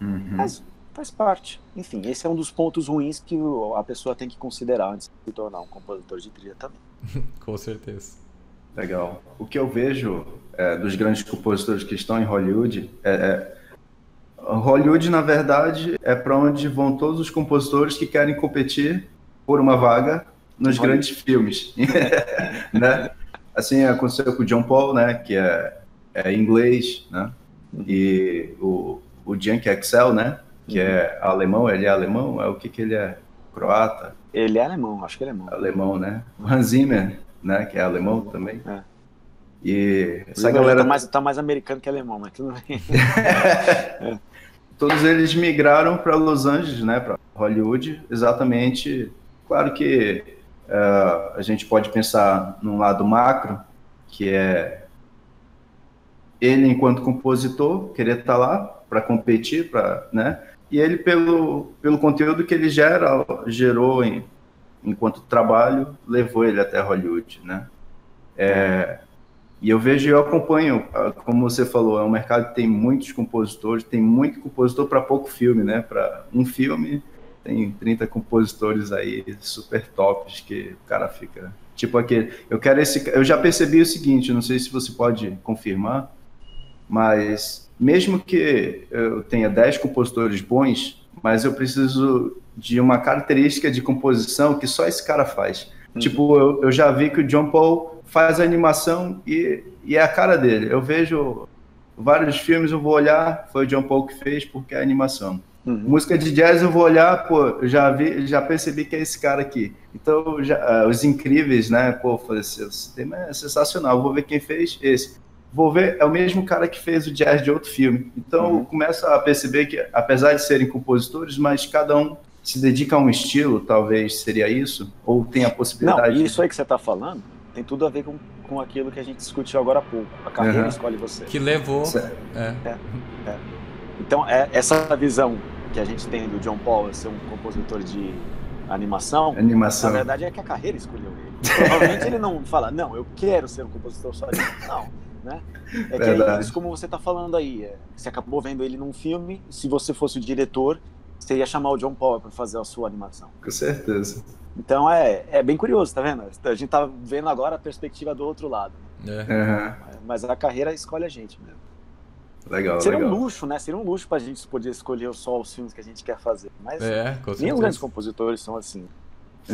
uhum. mas faz parte. Enfim, esse é um dos pontos ruins que a pessoa tem que considerar antes de se tornar um compositor de trilha também. [LAUGHS] Com certeza. Legal. O que eu vejo é, dos grandes compositores que estão em Hollywood é, é Hollywood, na verdade, é para onde vão todos os compositores que querem competir por uma vaga nos grandes filmes, [LAUGHS] né? Assim aconteceu com o John Paul, né? Que é, é inglês, né? E o, o Jank Excel, né? Que é uhum. alemão, ele é alemão? É o que que ele é? Croata? Ele é alemão, acho que ele é alemão. Alemão, né? O Hans Zimmer né? Que é alemão também. É. E essa galera. Tá mais, tá mais americano que alemão, mas tudo bem. [LAUGHS] é. Todos eles migraram para Los Angeles, né? Para Hollywood, exatamente. Claro que uh, a gente pode pensar num lado macro, que é ele enquanto compositor querer estar tá lá para competir, para, né? E ele pelo pelo conteúdo que ele gera, gerou em, enquanto trabalho, levou ele até Hollywood, né? É, e eu vejo eu acompanho, como você falou, é um mercado que tem muitos compositores, tem muito compositor para pouco filme, né? Para um filme tem 30 compositores aí super tops que o cara fica tipo aquele, eu quero esse, eu já percebi o seguinte, não sei se você pode confirmar, mas mesmo que eu tenha 10 compositores bons, mas eu preciso de uma característica de composição que só esse cara faz. Uhum. Tipo, eu, eu, já vi que o John Paul faz a animação e, e é a cara dele. Eu vejo vários filmes, eu vou olhar, foi o John Paul que fez porque é a animação. Uhum. Música de jazz eu vou olhar, pô, já vi, já percebi que é esse cara aqui. Então, já, uh, os incríveis, né? Pô, falei, esse tema é sensacional, vou ver quem fez esse vou ver, é o mesmo cara que fez o jazz de outro filme. Então uhum. começa a perceber que, apesar de serem compositores, mas cada um se dedica a um estilo, talvez seria isso, ou tem a possibilidade. Não, isso aí que você está falando tem tudo a ver com, com aquilo que a gente discutiu agora há pouco. A carreira uhum. escolhe você. Que levou. É. É, é. Então, é, essa visão que a gente tem do John Paul ser um compositor de animação, animação, na verdade é que a carreira escolheu ele. Provavelmente ele não fala, não, eu quero ser um compositor só de. Não né? É que é isso como você está falando aí, é, você acabou vendo ele num filme, se você fosse o diretor, você ia chamar o John Paul para fazer a sua animação. Com certeza. Então é, é bem curioso, tá vendo? A gente tá vendo agora a perspectiva do outro lado. Né? É. Mas a carreira escolhe a gente mesmo. Legal, Seria legal. um luxo, né? Seria um luxo pra gente poder escolher só os filmes que a gente quer fazer. Mas é, nem os grandes compositores são assim.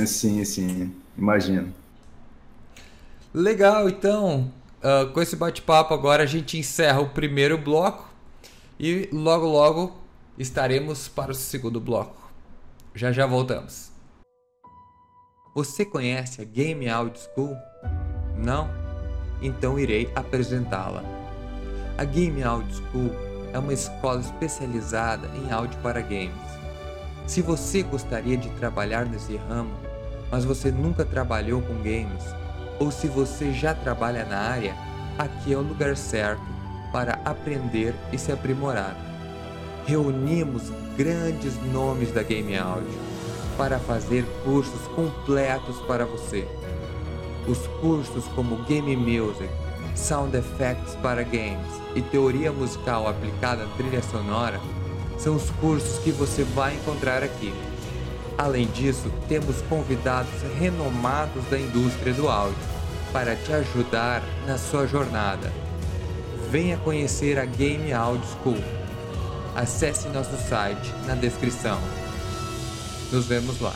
Sim, sim, imagino. Legal, então. Uh, com esse bate-papo agora a gente encerra o primeiro bloco e logo logo estaremos para o segundo bloco. Já já voltamos. Você conhece a Game Audio School? Não? Então irei apresentá-la. A Game Audio School é uma escola especializada em áudio para games. Se você gostaria de trabalhar nesse ramo, mas você nunca trabalhou com games, ou se você já trabalha na área, aqui é o lugar certo para aprender e se aprimorar. Reunimos grandes nomes da Game Audio para fazer cursos completos para você. Os cursos como Game Music, Sound Effects para Games e Teoria Musical aplicada à trilha sonora são os cursos que você vai encontrar aqui. Além disso, temos convidados renomados da indústria do áudio para te ajudar na sua jornada. Venha conhecer a Game Audio School. Acesse nosso site na descrição. Nos vemos lá.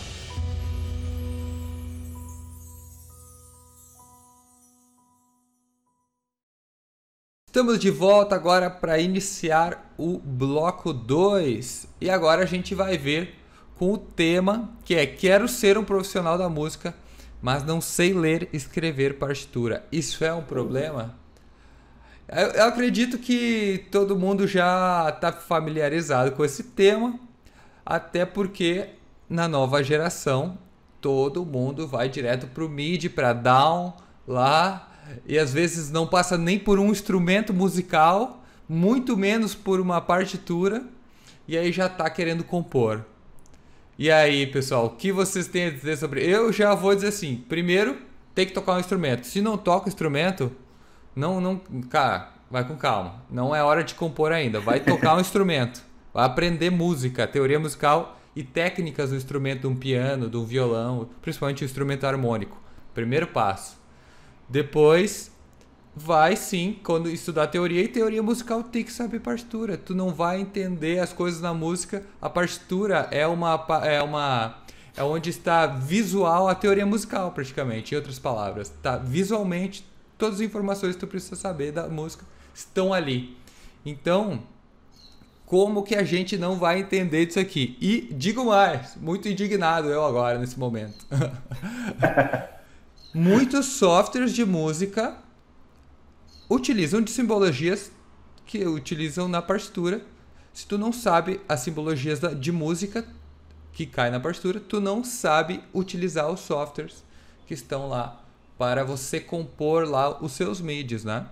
Estamos de volta agora para iniciar o bloco 2. E agora a gente vai ver com o tema que é Quero ser um profissional da música mas não sei ler e escrever partitura. Isso é um problema? Eu, eu acredito que todo mundo já está familiarizado com esse tema, até porque na nova geração todo mundo vai direto para o MIDI, para down, lá, e às vezes não passa nem por um instrumento musical, muito menos por uma partitura, e aí já está querendo compor. E aí, pessoal, o que vocês têm a dizer sobre. Eu já vou dizer assim: primeiro, tem que tocar um instrumento. Se não toca o instrumento, não, não. Cara, vai com calma. Não é hora de compor ainda. Vai tocar um [LAUGHS] instrumento. Vai aprender música, teoria musical e técnicas do instrumento de um piano, de um violão, principalmente o instrumento harmônico. Primeiro passo. Depois, vai sim, quando estudar teoria e teoria musical tem que saber partitura. Tu não vai entender as coisas na música. A partitura é uma é uma é onde está visual a teoria musical praticamente, em outras palavras, tá visualmente todas as informações que tu precisa saber da música estão ali. Então, como que a gente não vai entender disso aqui? E digo mais, muito indignado eu agora nesse momento. [LAUGHS] muitos softwares de música utilizam de simbologias que utilizam na partitura. Se tu não sabe as simbologias de música que cai na partitura, tu não sabe utilizar os softwares que estão lá para você compor lá os seus mídias, né?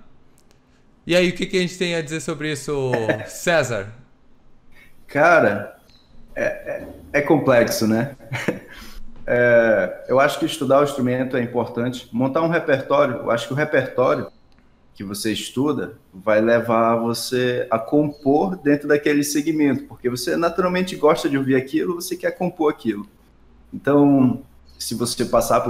E aí, o que, que a gente tem a dizer sobre isso, [LAUGHS] César? Cara, é, é, é complexo, né? É, eu acho que estudar o instrumento é importante. Montar um repertório, eu acho que o repertório que você estuda vai levar você a compor dentro daquele segmento, porque você naturalmente gosta de ouvir aquilo, você quer compor aquilo. Então, se você passar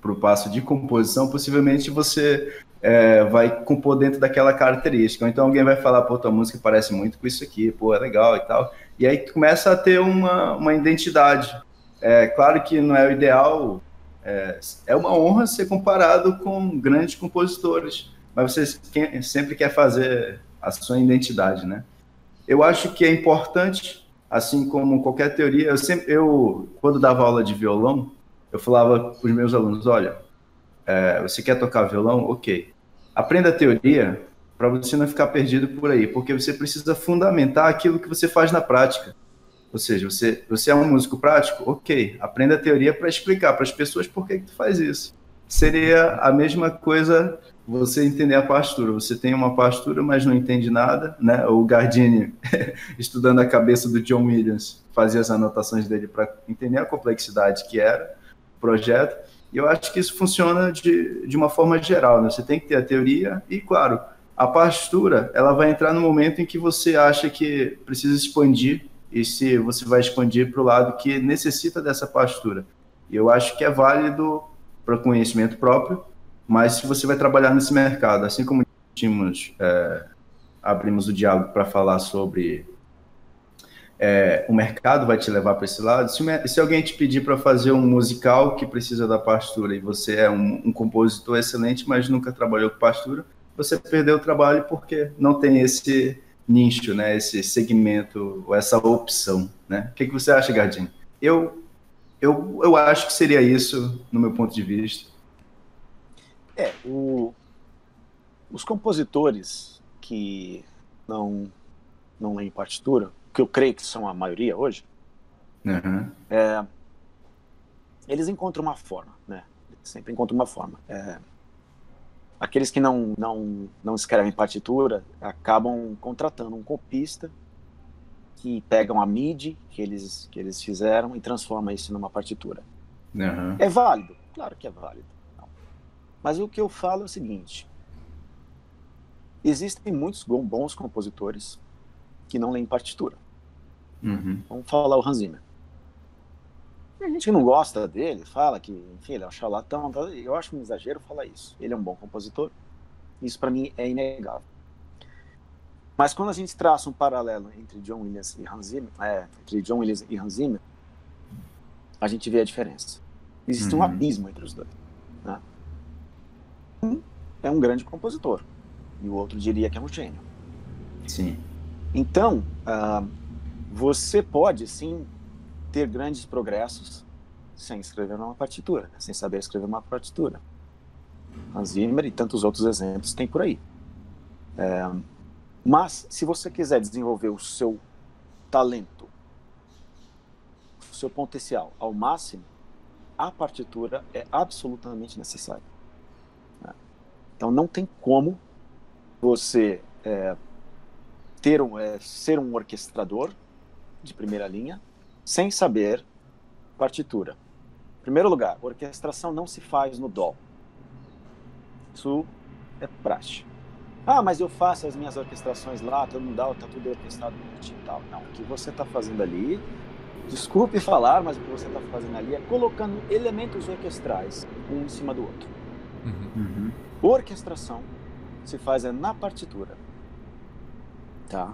para o passo de composição, possivelmente você é, vai compor dentro daquela característica. Então alguém vai falar, pô, tua música parece muito com isso aqui, pô, é legal e tal. E aí começa a ter uma, uma identidade. É claro que não é o ideal, é, é uma honra ser comparado com grandes compositores, mas você sempre quer fazer a sua identidade, né? Eu acho que é importante, assim como qualquer teoria, eu sempre, eu quando dava aula de violão, eu falava para os meus alunos, olha, é, você quer tocar violão? Ok. Aprenda a teoria para você não ficar perdido por aí, porque você precisa fundamentar aquilo que você faz na prática. Ou seja, você, você é um músico prático? Ok. Aprenda a teoria para explicar para as pessoas por que, que tu faz isso. Seria a mesma coisa você entender a partitura. Você tem uma partitura, mas não entende nada, né? O Gardini, [LAUGHS] estudando a cabeça do John Williams, fazia as anotações dele para entender a complexidade que era o projeto. E eu acho que isso funciona de, de uma forma geral, né? Você tem que ter a teoria e, claro, a partitura, ela vai entrar no momento em que você acha que precisa expandir e se você vai expandir para o lado que necessita dessa partitura. E eu acho que é válido para conhecimento próprio, mas se você vai trabalhar nesse mercado, assim como tínhamos, é, abrimos o diálogo para falar sobre é, o mercado vai te levar para esse lado. Se, se, alguém te pedir para fazer um musical que precisa da partitura e você é um, um, compositor excelente, mas nunca trabalhou com partitura, você perdeu o trabalho porque não tem esse nicho, né, esse segmento, ou essa opção. Né? O que, que você acha, Gardinho? Eu, eu, eu acho que seria isso, no meu ponto de vista. É, o, os compositores que não, não leem partitura, que eu creio que são a maioria hoje, uhum. é, eles encontram uma forma, né? sempre encontram uma forma. É, aqueles que não, não, não escrevem partitura acabam contratando um copista que pegam a MIDI que eles, que eles fizeram e transforma isso numa partitura. Uhum. É válido? Claro que é válido. Mas o que eu falo é o seguinte: existem muitos bons compositores que não leem partitura. Uhum. Vamos falar o Hans Zimmer. A gente que não gosta dele fala que, enfim, ele é um charlatão. Tá? Eu acho um exagero falar isso. Ele é um bom compositor. Isso para mim é inegável. Mas quando a gente traça um paralelo entre John Williams e Hans Zimmer, é, entre John Williams e Hans Zimmer, a gente vê a diferença. Existe uhum. um abismo entre os dois. Né? Um é um grande compositor e o outro diria que é um gênio. Sim. Então, uh, você pode sim ter grandes progressos sem escrever uma partitura, sem saber escrever uma partitura. Hans Zimmer e tantos outros exemplos tem por aí. É, mas, se você quiser desenvolver o seu talento, o seu potencial ao máximo, a partitura é absolutamente necessária. Né? Então, não tem como você é, ter um, é, ser um orquestrador de primeira linha sem saber partitura. Em primeiro lugar, orquestração não se faz no dó. Isso é praxe. Ah, mas eu faço as minhas orquestrações lá, todo mundo dá, tá tudo orquestrado bonitinho e tal. Não, o que você está fazendo ali, desculpe falar, mas o que você está fazendo ali é colocando elementos orquestrais um em cima do outro. Uhum. Uhum. Orquestração se faz é na partitura. Tá?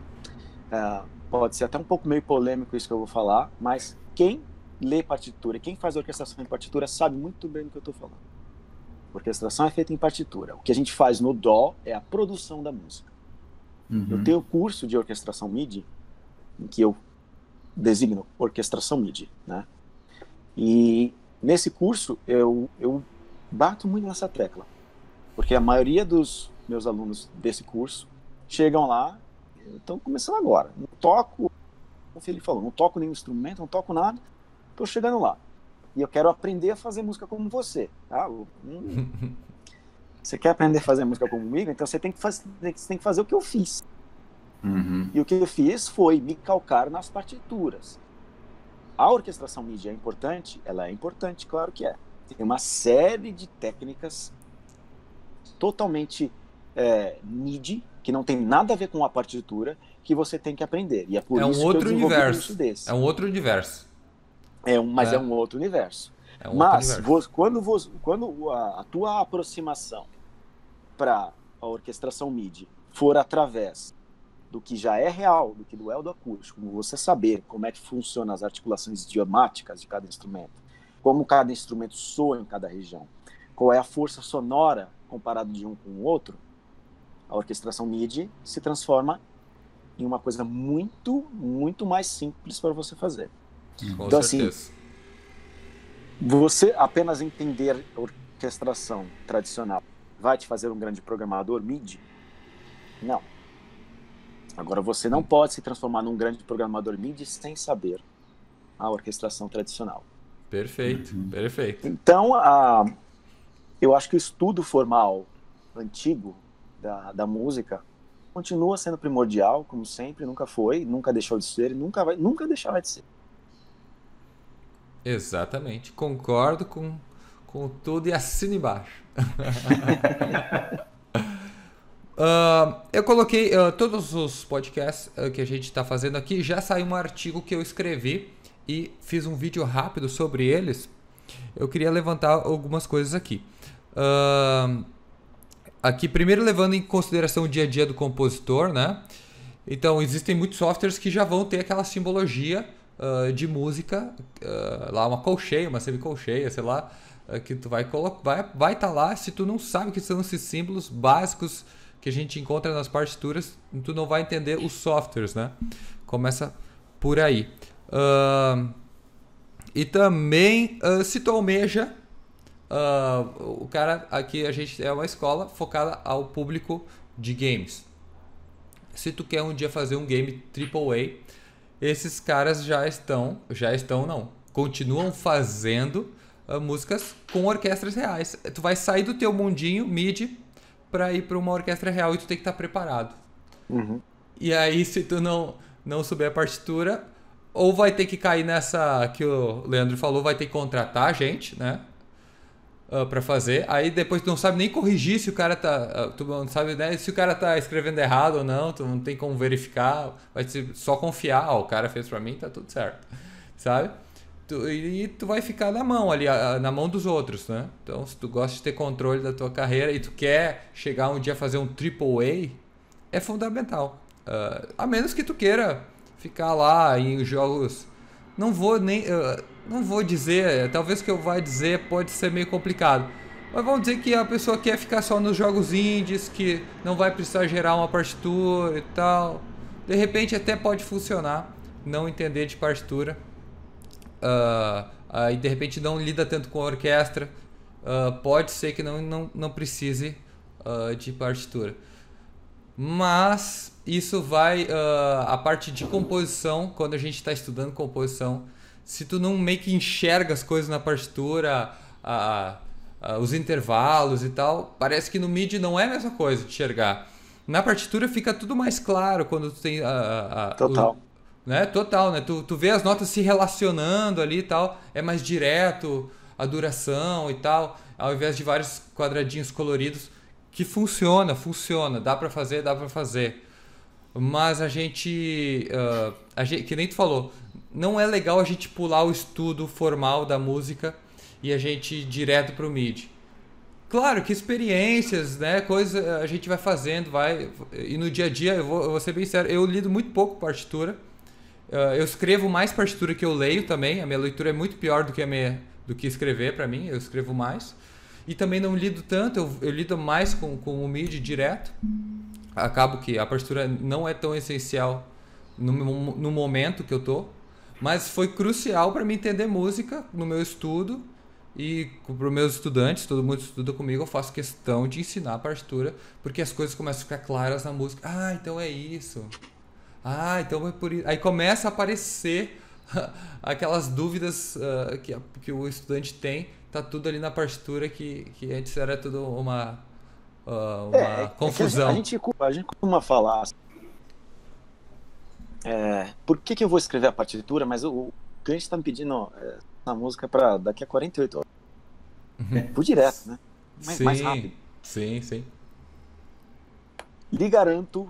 É, pode ser até um pouco meio polêmico isso que eu vou falar, mas quem lê partitura, quem faz orquestração em partitura sabe muito bem do que eu estou falando. Orquestração é feita em partitura. O que a gente faz no dó é a produção da música. Uhum. Eu tenho curso de orquestração MIDI em que eu designo orquestração MIDI, né? E nesse curso eu, eu bato muito nessa tecla. Porque a maioria dos meus alunos desse curso chegam lá, estão começando agora. Toco, como o Felipe falou, não toco nenhum instrumento, não toco nada, estou chegando lá. E eu quero aprender a fazer música como você. Tá? Hum, [LAUGHS] você quer aprender a fazer música comigo? Então você tem que, fazer, você tem que fazer o que eu fiz. Uhum. E o que eu fiz foi me calcar nas partituras. A orquestração MIDI é importante? Ela é importante, claro que é. Tem uma série de técnicas totalmente é, MIDI, que não tem nada a ver com a partitura, que você tem que aprender. E é por é um isso outro que eu universo. Um desse. É um outro universo. É um, mas É. é, um outro universo. É um mas outro universo. vo- quando, vo- quando a, a tua aproximação para a orquestração MIDI for através do que já é real, do que é do acústico, como você saber como é que funcionam as articulações idiomáticas de cada instrumento, como cada instrumento soa em cada região, qual é a força sonora comparado de um com o outro, a orquestração MIDI se transforma em uma coisa muito, muito mais simples para você fazer. Com então, assim, certeza. Você apenas entender orquestração tradicional vai te fazer um grande programador MIDI? Não. Agora, você não pode se transformar num grande programador MIDI sem saber a orquestração tradicional. Perfeito, Uhum. perfeito. Então, a, eu acho que o estudo formal antigo da, da música continua sendo primordial, como sempre, nunca foi, nunca deixou de ser e nunca, vai, nunca deixará de ser. Exatamente. Concordo com, com tudo e assino embaixo. [LAUGHS] Ah, eu coloquei ah, todos os podcasts ah, que a gente está fazendo aqui. Já saiu um artigo que eu escrevi e fiz um vídeo rápido sobre eles. Eu queria levantar algumas coisas aqui. Ah, aqui, primeiro, levando em consideração o dia a dia do compositor, né? Então, existem muitos softwares que já vão ter aquela simbologia ah, de música, ah, lá uma colcheia, uma semicolcheia, sei lá, ah, que tu vai colocar, vai vai estar lá. Se tu não sabe que são esses símbolos básicos que a gente encontra nas partituras, tu não vai entender os softwares, né? Começa por aí. E também, se tu almeja, ah, o cara aqui a gente é uma escola focada ao público de games. Se tu quer um dia fazer um game AAA, esses caras já estão, já estão não, continuam fazendo ah, músicas com orquestras reais. Tu vai sair do teu mundinho MIDI para ir para uma orquestra real e tu tem que estar preparado. E aí, se tu não, não souber a partitura, ou vai ter que cair nessa que o Leandro falou, vai ter que contratar gente, né? Uh, para fazer. Aí depois tu não sabe nem corrigir se o cara tá. ah, tu não sabe né, se o cara tá escrevendo errado ou não, tu não tem como verificar. Vai só confiar, ó, o cara fez pra mim, tá tudo certo. Sabe? Tu- e tu vai ficar na mão ali, ah, na mão dos outros, né? Então, se tu gosta de ter controle da tua carreira e tu quer chegar um dia a fazer um AAA, é fundamental. Ah, a menos que tu queira ficar lá em jogos. Não vou nem. ah, não vou dizer, talvez o que eu vá dizer pode ser meio complicado. Mas vamos dizer que a pessoa quer ficar só nos jogos indies, que não vai precisar gerar uma partitura e tal. De repente até pode funcionar, não entender de partitura. Ah, aí de repente não lida tanto com a orquestra. Ah, pode ser que não, não, não precise ah, de partitura. Mas isso vai. a parte de composição, quando a gente está estudando composição, se tu não meio que enxerga as coisas na partitura, a- a- os intervalos e tal, parece que no MIDI não é a mesma coisa de enxergar. Na partitura fica tudo mais claro quando tu tem a, Total. o- né? Total, né? Tu, tu vê as notas se relacionando ali e tal, é mais direto a duração e tal, ao invés de vários quadradinhos coloridos, que funciona, funciona, dá pra fazer, dá pra fazer. Mas a gente, ah, a gente, que nem tu falou, não é legal a gente pular o estudo formal da música e a gente ir direto pro MIDI. Claro que experiências, né, coisa a gente vai fazendo, vai e no dia a dia eu vou, eu vou ser bem sério, eu lido muito pouco partitura. Ah, eu escrevo mais partitura que eu leio também. A minha leitura é muito pior do que a minha, do que escrever para mim. Eu escrevo mais. E também não lido tanto. Eu, eu lido mais com, com o MIDI direto. Acabo que a partitura não é tão essencial no, no momento que eu tô. Mas foi crucial para mim entender música no meu estudo E para os meus estudantes, todo mundo estuda comigo, eu faço questão de ensinar a partitura, porque as coisas começam a ficar claras na música. Ah, então é isso. Ah, então é por isso. Aí começa a aparecer [LAUGHS] aquelas dúvidas uh, que, que o estudante tem, tá tudo ali na partitura que, que antes era tudo uma, uh, uma é, confusão. É a, gente, a, gente, a gente costuma falar assim, é, por que, que eu vou escrever a partitura, mas o, o cliente está me pedindo é, a música para daqui a 48 horas. Uhum. Por direto, né? Mais, sim, mais rápido. Sim, sim. Lhe garanto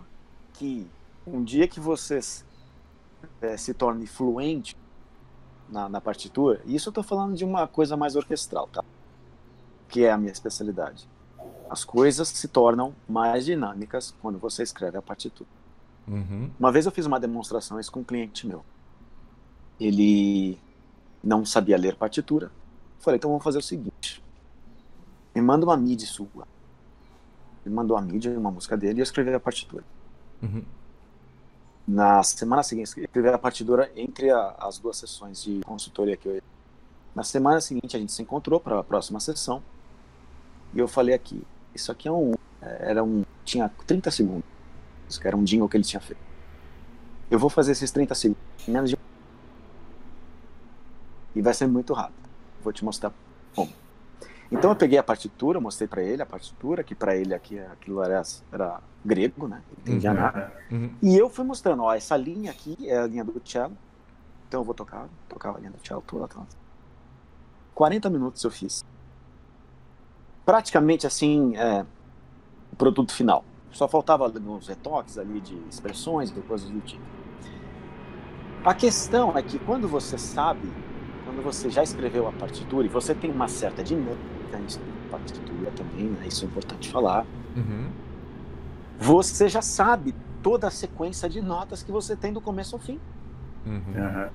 que um dia que você é, se torne fluente na, na partitura, e isso eu estou falando de uma coisa mais orquestral, tá? Que é a minha especialidade. As coisas se tornam mais dinâmicas quando você escreve a partitura. Uhum. Uma vez eu fiz uma demonstração isso com um cliente meu. Ele não sabia ler partitura. Falei, então vamos fazer o seguinte: me manda uma MIDI sua. Ele mandou a MIDI, uma música dele, e eu escrevi a partitura. Uhum. Na semana seguinte, eu escrevi a partitura entre a, as duas sessões de consultoria que eu Na semana seguinte, a gente se encontrou para a próxima sessão. E eu falei aqui: Isso aqui é um. Era um. Tinha 30 segundos. Que era um jingle que ele tinha feito. Eu vou fazer esses 30 segundos menos de e vai ser muito rápido. Vou te mostrar como. Então eu peguei a partitura, mostrei para ele a partitura, que para ele aqui aquilo era, era grego, né? Entendia uhum. nada. Uhum. E eu fui mostrando, ó, essa linha aqui é a linha do cello. Então eu vou tocar, tocava a linha do cello toda, toda. 40 minutos eu fiz. Praticamente assim, é, o produto final. Só faltava uns retoques ali de expressões e coisas do tipo. A questão é que quando você sabe quando você já escreveu a partitura e você tem uma certa dinâmica em partitura também, né? isso é importante falar, uhum. você já sabe toda a sequência de notas que você tem do começo ao fim. Uhum.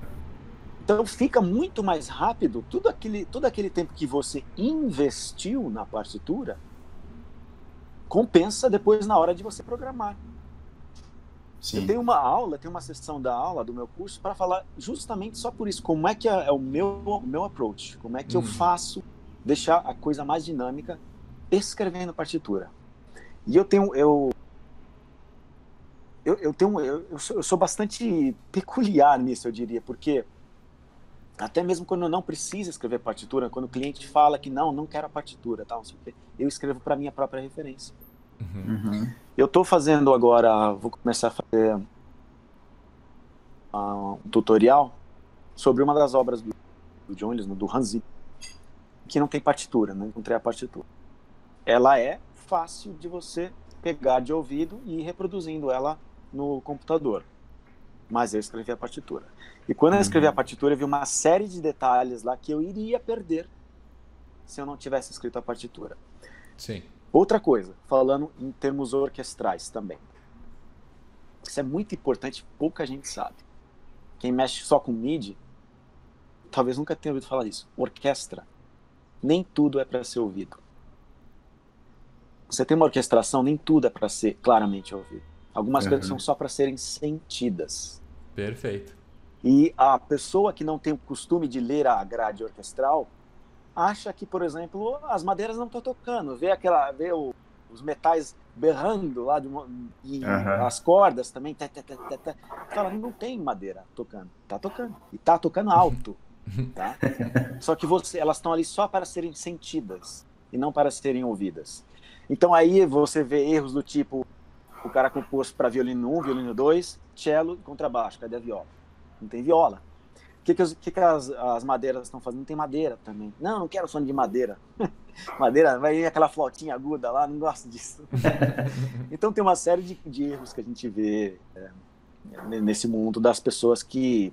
Então fica muito mais rápido tudo aquele, todo aquele tempo que você investiu na partitura compensa depois na hora de você programar. Sim. Eu tenho uma aula, tenho uma sessão da aula do meu curso para falar justamente só por isso, como é que é, é o meu, o meu approach, como é que eu uhum. faço deixar a coisa mais dinâmica escrevendo partitura. E eu tenho eu eu, eu tenho eu, eu, sou, eu sou bastante peculiar nisso, eu diria, porque até mesmo quando eu não preciso escrever partitura, quando o cliente fala que não, não quero a partitura, tal, eu escrevo para minha própria referência. Uhum. Eu estou fazendo agora, vou começar a fazer uh, um tutorial sobre uma das obras do, do John Williams, do Hans Zimmer, que não tem partitura, não encontrei a partitura. Ela é fácil de você pegar de ouvido e ir reproduzindo ela no computador. Mas eu escrevi a partitura. E quando eu escrevi a uhum. partitura, eu vi uma série de detalhes lá que eu iria perder se eu não tivesse escrito a partitura. Sim. Outra coisa, falando em termos orquestrais também. Isso é muito importante, pouca gente sabe. Quem mexe só com MIDI, talvez nunca tenha ouvido falar disso. Orquestra, nem tudo é para ser ouvido. Você tem uma orquestração, nem tudo é para ser claramente ouvido. Algumas uhum. coisas são só para serem sentidas. Perfeito. E a pessoa que não tem o costume de ler a grade orquestral, acha que, por exemplo, as madeiras não estão tocando, vê aquela, vê o, os metais berrando lá de uma, e uhum. as cordas também, tá, tá, tá, tá, fala, não tem madeira tocando, tá tocando e tá tocando alto, [LAUGHS] tá? Só que você, elas estão ali só para serem sentidas e não para serem ouvidas. Então aí você vê erros do tipo o cara compôs para violino 1, violino 2, cello e contrabaixo, cadê a viola? Não tem viola. O que, que, as, que, que as, as madeiras estão fazendo? Tem madeira também. Não, não quero som de madeira. [LAUGHS] madeira, vai ir aquela flautinha aguda lá, não gosto disso. [LAUGHS] então tem uma série de, de, erros que a gente vê é, nesse mundo das pessoas que,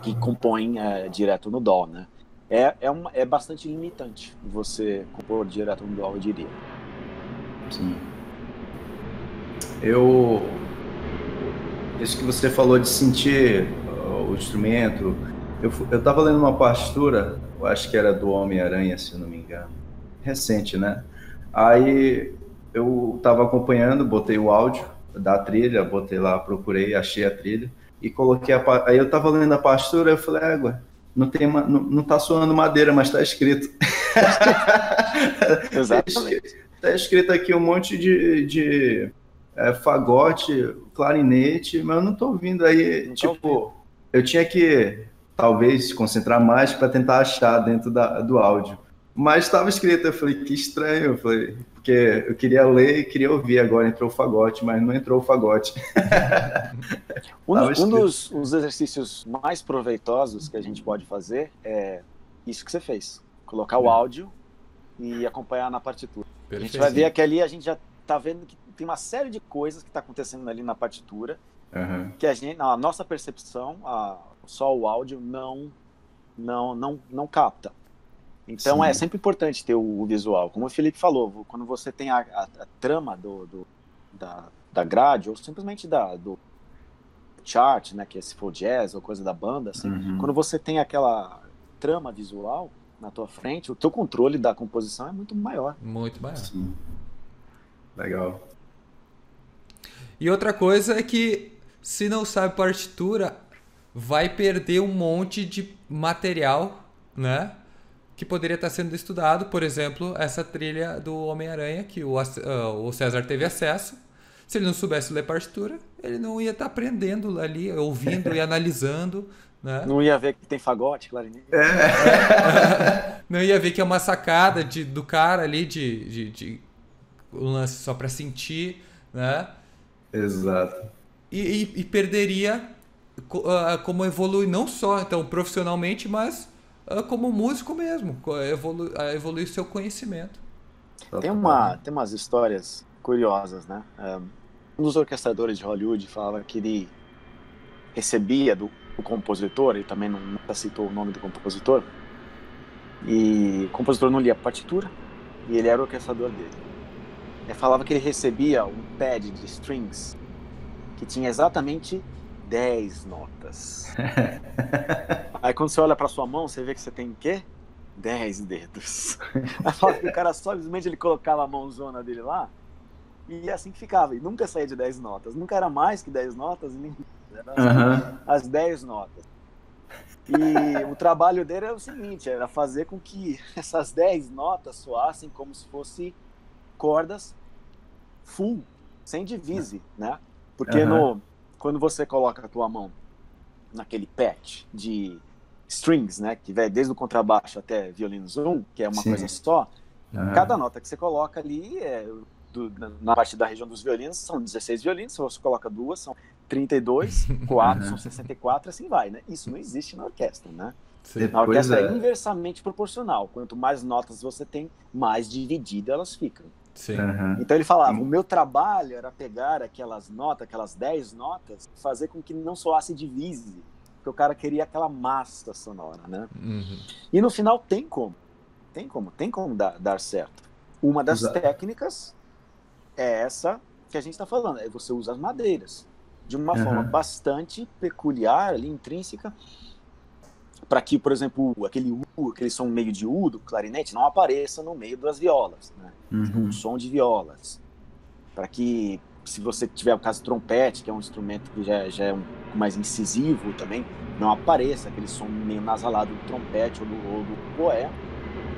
que compõem é, direto no dó, né? É, é, uma, é bastante limitante você compor direto no dó, eu diria. Sim. Eu. Isso que você falou de sentir o instrumento. Eu, eu tava lendo uma partitura, eu acho que era do Homem-Aranha, se eu não me engano. Recente, né? Aí eu tava acompanhando, botei o áudio da trilha, botei lá, procurei, achei a trilha e coloquei a. Aí eu tava lendo a partitura, eu falei, égua, não, tem não, não tá soando madeira, mas está escrito. [LAUGHS] Exatamente. Está escrito aqui um monte de, de é, fagote, clarinete, mas eu não estou ouvindo aí. Não tipo, eu tinha que talvez se concentrar mais para tentar achar dentro da, do áudio. Mas estava escrito, eu falei, que estranho, eu falei, porque eu queria ler e queria ouvir, agora entrou o fagote, mas não entrou o fagote. um, [LAUGHS] um dos, dos exercícios mais proveitosos que a gente pode fazer é isso que você fez, colocar o é. áudio e acompanhar na partitura. A gente vai ver que ali a gente já está vendo que tem uma série de coisas que está acontecendo ali na partitura uhum. que a gente, a nossa percepção, a, só o áudio não não não não capta. Então é Sim. é sempre importante ter o, o, visual. Como o Felipe falou, quando você tem a, a, a trama do, do, da, da grade ou simplesmente da, do chart, né, que é se for jazz ou coisa da banda, assim, uhum. quando você tem aquela trama visual na tua frente, o teu controle da composição é muito maior. Muito maior. Sim. Legal. E outra coisa é que se não sabe partitura, vai perder um monte de material, né? Que poderia estar sendo estudado, por exemplo, essa trilha do Homem-Aranha que o, uh, o César teve acesso. Se ele não soubesse ler partitura, ele não ia estar aprendendo ali, ouvindo e [LAUGHS] analisando. Né? Não ia ver que tem fagote, clarinete. É. [LAUGHS] não ia ver que é uma sacada de, do cara ali de, de, de um lance só para sentir, né? Exato. E, e, e perderia uh, como evoluir não só então profissionalmente, mas uh, como músico mesmo, evolu uh, evoluir seu conhecimento. Tem uma tem umas histórias curiosas, né? Um dos orquestradores de Hollywood falava que ele recebia do, do compositor, ele também não, nunca citou o nome do compositor, e o compositor não lia a partitura e ele era o orquestrador dele. Ele falava que ele recebia um pad de strings que tinha exatamente 10 notas. [LAUGHS] Aí quando você olha para sua mão, você vê que você tem o quê? 10 dedos. [LAUGHS] Aí o cara simplesmente ele colocava a mãozona dele lá e assim que ficava. E nunca saía de 10 notas. Nunca era mais que 10 notas, nem era uhum. as 10 notas. E o trabalho dele era o seguinte, era fazer com que [LAUGHS] essas 10 notas soassem como se fossem cordas full, sem divise, né? Porque uhum. no, quando você coloca a tua mão naquele patch de strings, né, que vai desde o contrabaixo até violino zoom, que é uma Sim. coisa só, uhum. cada nota que você coloca ali é do, na parte da região dos violinos são 16 violinos, se você coloca duas são 32, [LAUGHS] quatro são 64, assim vai, né? Isso não existe na orquestra, né? Sim, na orquestra é. é inversamente proporcional. Quanto mais notas você tem, mais divididas elas ficam. Uhum. Então ele falava: o meu trabalho era pegar aquelas notas, aquelas 10 notas, fazer com que não soasse divise, porque o cara queria aquela massa sonora, né? Uhum. E no final tem como, tem como, tem como dar, dar certo. Uma das Exato. técnicas é essa que a gente está falando, é você usa as madeiras de uma uhum. forma bastante peculiar, ali, intrínseca, para que, por exemplo, aquele U, aquele som meio de U do clarinete não apareça no meio das violas, né? Uhum. Um som de violas. Para que, se você tiver o caso do trompete, que é um instrumento que já, já é um mais incisivo também, não apareça aquele som meio nasalado do trompete ou do, ou do poé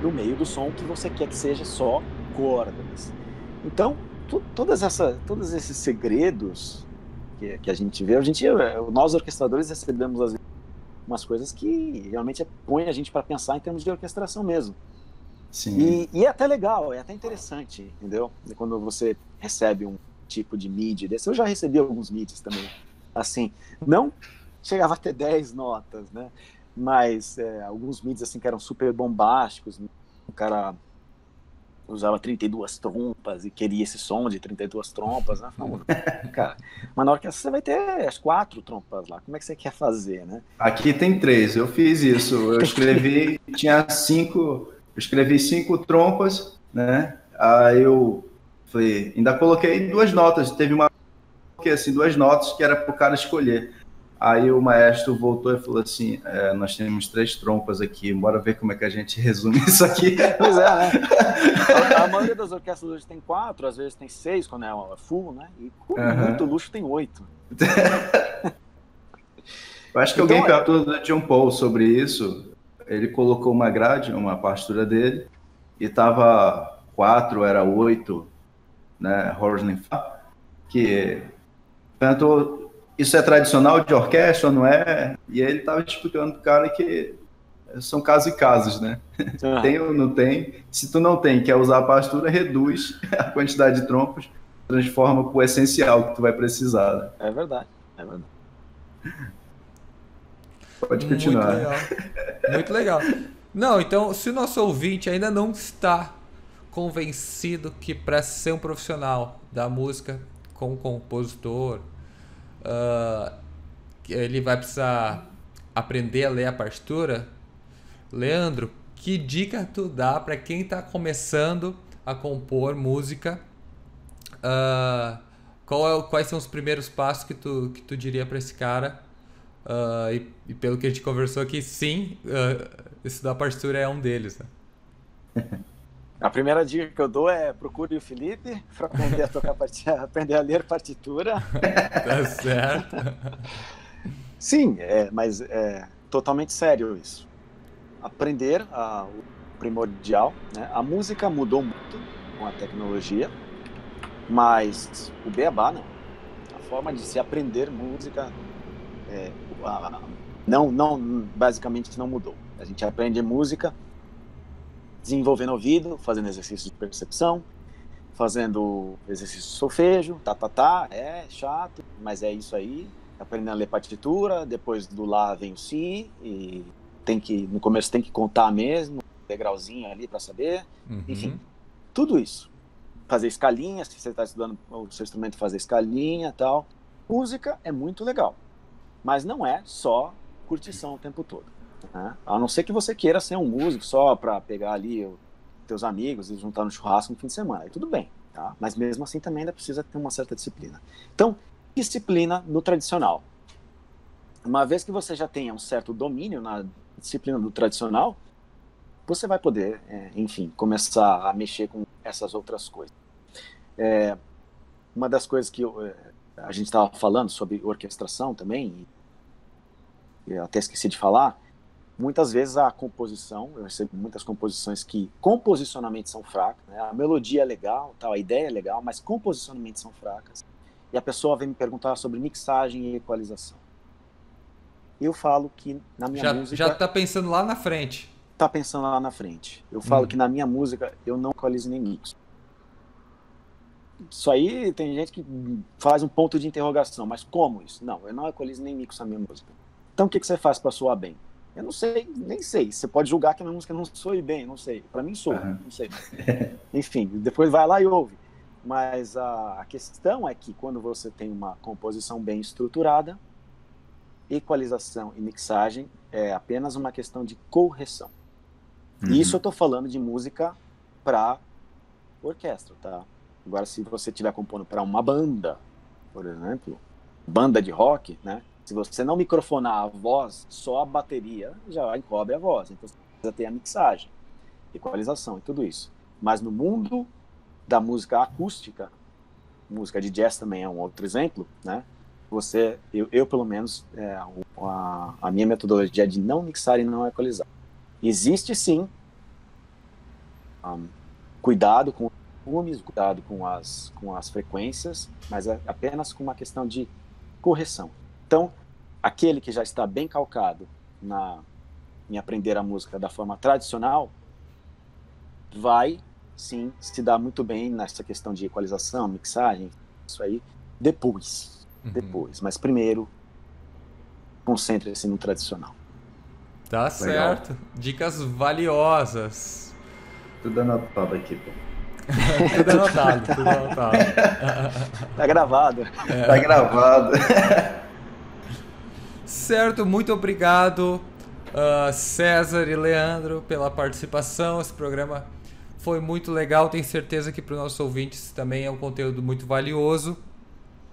no meio do som que você quer que seja só cordas. Então, tu, todas essa, todos esses segredos que, que a gente vê, a gente, nós orquestradores recebemos às umas coisas que realmente põe a gente para pensar em termos de orquestração mesmo. Sim. E, e, é até legal, é até interessante, entendeu? Quando você recebe um tipo de MIDI desse. Eu já recebi alguns MIDIs também. Assim, não chegava a ter 10 notas, né? Mas é, alguns MIDIs assim que eram super bombásticos. O cara usava 32 trompas e queria esse som de 32 trompas, né? Falei, [LAUGHS] cara, mas na orquestra você vai ter as quatro trompas lá, como é que você quer fazer, né? Aqui tem três, eu fiz isso, eu escrevi, [LAUGHS] tinha cinco, eu escrevi cinco trompas, né? Aí eu falei, ainda coloquei duas notas, teve uma assim, duas notas que era para o cara escolher. Aí o maestro voltou e falou assim: é, Nós temos três trompas aqui, bora ver como é que a gente [LAUGHS] resume isso aqui. Pois é, né? A, [LAUGHS] a maioria das orquestras hoje tem quatro, às vezes tem seis, quando é full, né? E com uhum. muito luxo tem oito. [LAUGHS] Eu acho que então, alguém perguntou do John Paul sobre isso. ele colocou uma grade, uma partitura dele, e tava quatro, era oito, né, Horsley que perguntou, isso é tradicional de orquestra ou não é? E aí ele tava explicando pro cara que são casos e casos, né? Ah. Tem ou não tem? Se tu não tem, quer usar a partitura, reduz a quantidade de trompos, transforma para o essencial que tu vai precisar. Né? É verdade, é verdade. Pode continuar. Muito legal. Muito legal. Não, então, se o nosso ouvinte ainda não está convencido que para ser um profissional da música como compositor, uh, ele vai precisar aprender a ler a partitura, Leandro, que dica tu dá para quem está começando a compor música? Uh, é, quais são os primeiros passos que tu, que tu diria para esse cara? Uh, e, e, pelo que a gente conversou aqui, sim, uh, estudar partitura é um deles. Né? [LAUGHS] A primeira dica que eu dou é procure o Felipe para aprender a [LAUGHS] tocar partitura, aprender a ler partitura. [LAUGHS] tá certo. Sim, é, mas é totalmente sério isso aprender a, o primordial. Né? A música mudou muito com a tecnologia, mas o beabá não. A forma de se aprender música é, não, não, basicamente não mudou. A gente aprende música desenvolvendo ouvido, fazendo exercício de percepção, fazendo exercício de solfejo, tá, tá, tá, é chato, mas é isso aí. Aprendendo a ler partitura, depois do lá vem o si, e tem que no começo tem que contar mesmo, degrauzinho ali para saber, uhum. enfim, tudo isso. Fazer escalinha, se você está estudando o seu instrumento, fazer escalinha, tal. Música é muito legal, mas não é só curtição o tempo todo. Né? A não ser que você queira ser um músico só para pegar ali os teus amigos e juntar no churrasco no fim de semana, tudo bem, tá? Mas mesmo assim também ainda precisa ter uma certa disciplina. Então, disciplina no tradicional. Uma vez que você já tenha um certo domínio na disciplina do tradicional, você vai poder, é, enfim, começar a mexer com essas outras coisas. É, uma das coisas que eu, é, a gente estava falando sobre orquestração também, até esqueci de falar, muitas vezes a composição, eu recebo muitas composições que composicionalmente são fracas, né? a melodia é legal, tal, a ideia é legal, mas composicionalmente são fracas. E a pessoa vem me perguntar sobre mixagem e equalização eu falo que na minha já, música. Já está pensando lá na frente. Tá pensando lá na frente. Eu falo hum. que na minha música eu não equalizo nem mix. Isso aí tem gente que faz um ponto de interrogação, mas como isso? Não, eu não equalizo nem mix na minha música. Então o que, que você faz para soar bem? Eu não sei, nem sei. Você pode julgar que a minha música não soe bem, não sei. Para mim soa, uhum. não sei. [LAUGHS] Enfim, depois vai lá e ouve. Mas a, a questão é que quando você tem uma composição bem estruturada, equalização e mixagem é apenas uma questão de correção. Uhum. Isso eu estou falando de música para orquestra, tá? Agora, se você estiver compondo para uma banda, por exemplo, banda de rock, né? Se você não microfonar a voz, só a bateria já encobre a voz. Então, você precisa ter a mixagem, equalização e tudo isso. Mas no mundo da música acústica, música de jazz também é um outro exemplo, né? você, eu, eu pelo menos, é, a, a, minha metodologia é de não mixar e não equalizar. Existe sim um, cuidado com os volumes, cuidado com as, com as frequências, mas é apenas com uma questão de correção. Então, aquele que já está bem calcado na, em aprender a música da forma tradicional, vai sim se dar muito bem nessa questão de equalização, mixagem, isso aí, depois uhum. depois. Mas primeiro, concentre-se no tradicional. Tá Legal. certo. Dicas valiosas. Tudo anotado aqui, pô. [LAUGHS] tudo anotado, tudo anotado. tá gravado. É. Tá gravado. [LAUGHS] certo, muito obrigado, uh, César e Leandro, pela participação. Esse programa foi muito legal. Tenho certeza que para os nossos ouvintes também é um conteúdo muito valioso.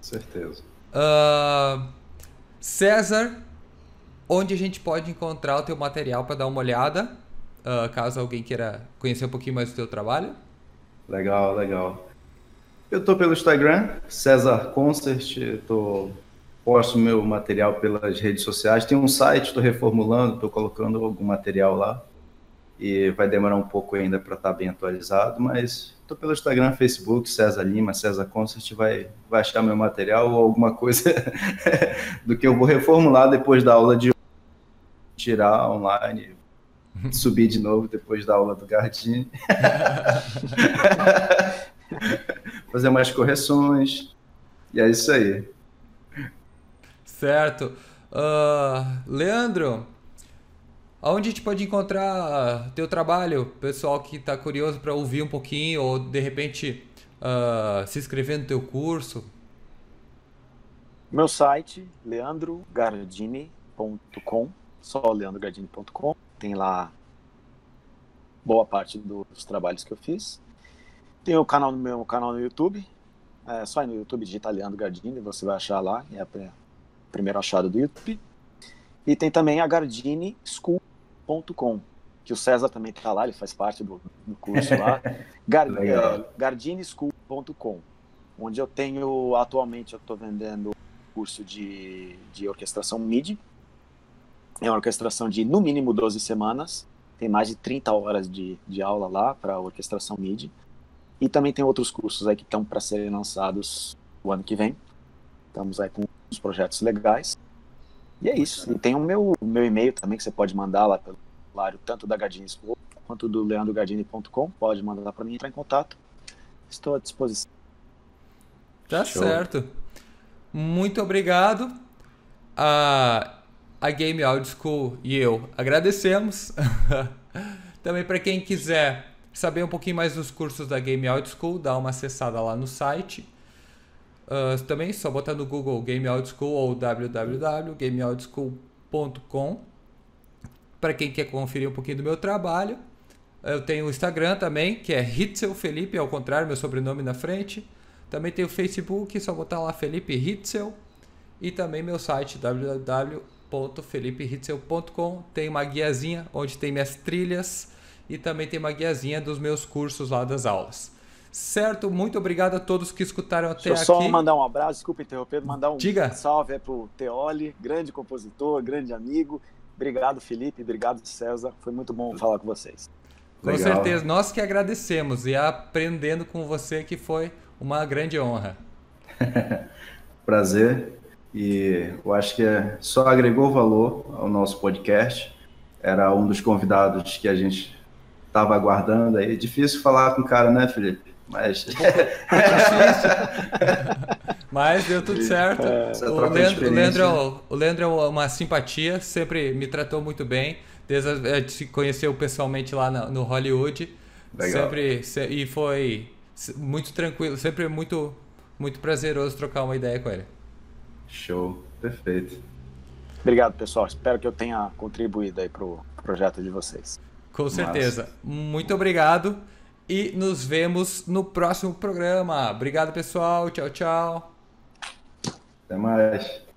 Certeza. Uh, César, onde a gente pode encontrar o teu material para dar uma olhada, uh, caso alguém queira conhecer um pouquinho mais do teu trabalho? Legal, legal. Eu tô pelo Instagram, César Concert, tô posto meu material pelas redes sociais. Tem um site, estou reformulando, estou colocando algum material lá. E vai demorar um pouco ainda para estar tá bem atualizado, mas estou pelo Instagram, Facebook, César Lima, César Concert, vai, vai achar meu material ou alguma coisa [LAUGHS] do que eu vou reformular depois da aula de tirar online, [LAUGHS] subir de novo depois da aula do Gardini. [LAUGHS] Fazer mais correções. E é isso aí. Certo. Uh, Leandro, aonde a gente pode encontrar teu trabalho? Pessoal que está curioso para ouvir um pouquinho ou de repente uh, se inscrever no teu curso. Meu site, leandrogardini.com, só leandrogardini.com. Tem lá boa parte dos trabalhos que eu fiz. Tem o canal no meu canal no YouTube. É só no YouTube digitar Leandro Gardini, você vai achar lá. É a primeira achada do YouTube. E tem também a gardinischool.com, que o César também está lá, ele faz parte do, do curso lá. [LAUGHS] Gar, é, gardinischool.com, onde eu tenho, atualmente, eu estou vendendo curso de, de orquestração MIDI. É uma orquestração de, no mínimo, 12 semanas. Tem mais de 30 horas de, de aula lá para orquestração MIDI. E também tem outros cursos aí que estão para serem lançados o ano que vem. Estamos aí com uns projetos legais. E é isso. E tem o meu, meu e-mail também que você pode mandar lá pelo celular, tanto da Gardini School quanto do leandrogardini.com. Pode mandar para mim entrar em contato. Estou à disposição. Tá Show. certo. Muito obrigado. A, a Game Audio School e eu agradecemos. [LAUGHS] também para quem quiser saber um pouquinho mais dos cursos da Game Audio School, dá uma acessada lá no site. Uh, também só botar no Google Game Audio School ou www.gameaudioschool.com para quem quer conferir um pouquinho do meu trabalho. Eu tenho o Instagram também, que é Hitzel Felipe, ao contrário, meu sobrenome na frente. Também tenho o Facebook, só botar lá Felipe Hitzel. E também meu site www.felipehitzel.com. Tem uma guiazinha onde tem minhas trilhas e também tem uma guiazinha dos meus cursos lá das aulas. Certo, muito obrigado a todos que escutaram até Deixa eu aqui. só mandar um abraço, desculpa interromper, mandar um Diga. salve é pro Teoli, grande compositor, grande amigo. Obrigado, Felipe, obrigado, César. Foi muito bom falar com vocês. Com Legal. certeza, nós que agradecemos e aprendendo com você que foi uma grande honra. [LAUGHS] Prazer. E eu acho que só agregou valor ao nosso podcast. Era um dos convidados que a gente estava aguardando aí. Difícil falar com o cara, né, Felipe? Mas. [LAUGHS] Mas deu tudo certo. É, o, Leandro, o, Leandro, é o Leandro é uma simpatia, sempre me tratou muito bem. Desde a gente se conheceu pessoalmente lá no, no Hollywood. Legal. Sempre, e foi muito tranquilo, sempre muito, muito prazeroso trocar uma ideia com ele. Show, perfeito. Obrigado, pessoal. Espero que eu tenha contribuído aí para o projeto de vocês. Com certeza. Massa. Muito obrigado e nos vemos no próximo programa. Obrigado, pessoal. Tchau, tchau. Até mais.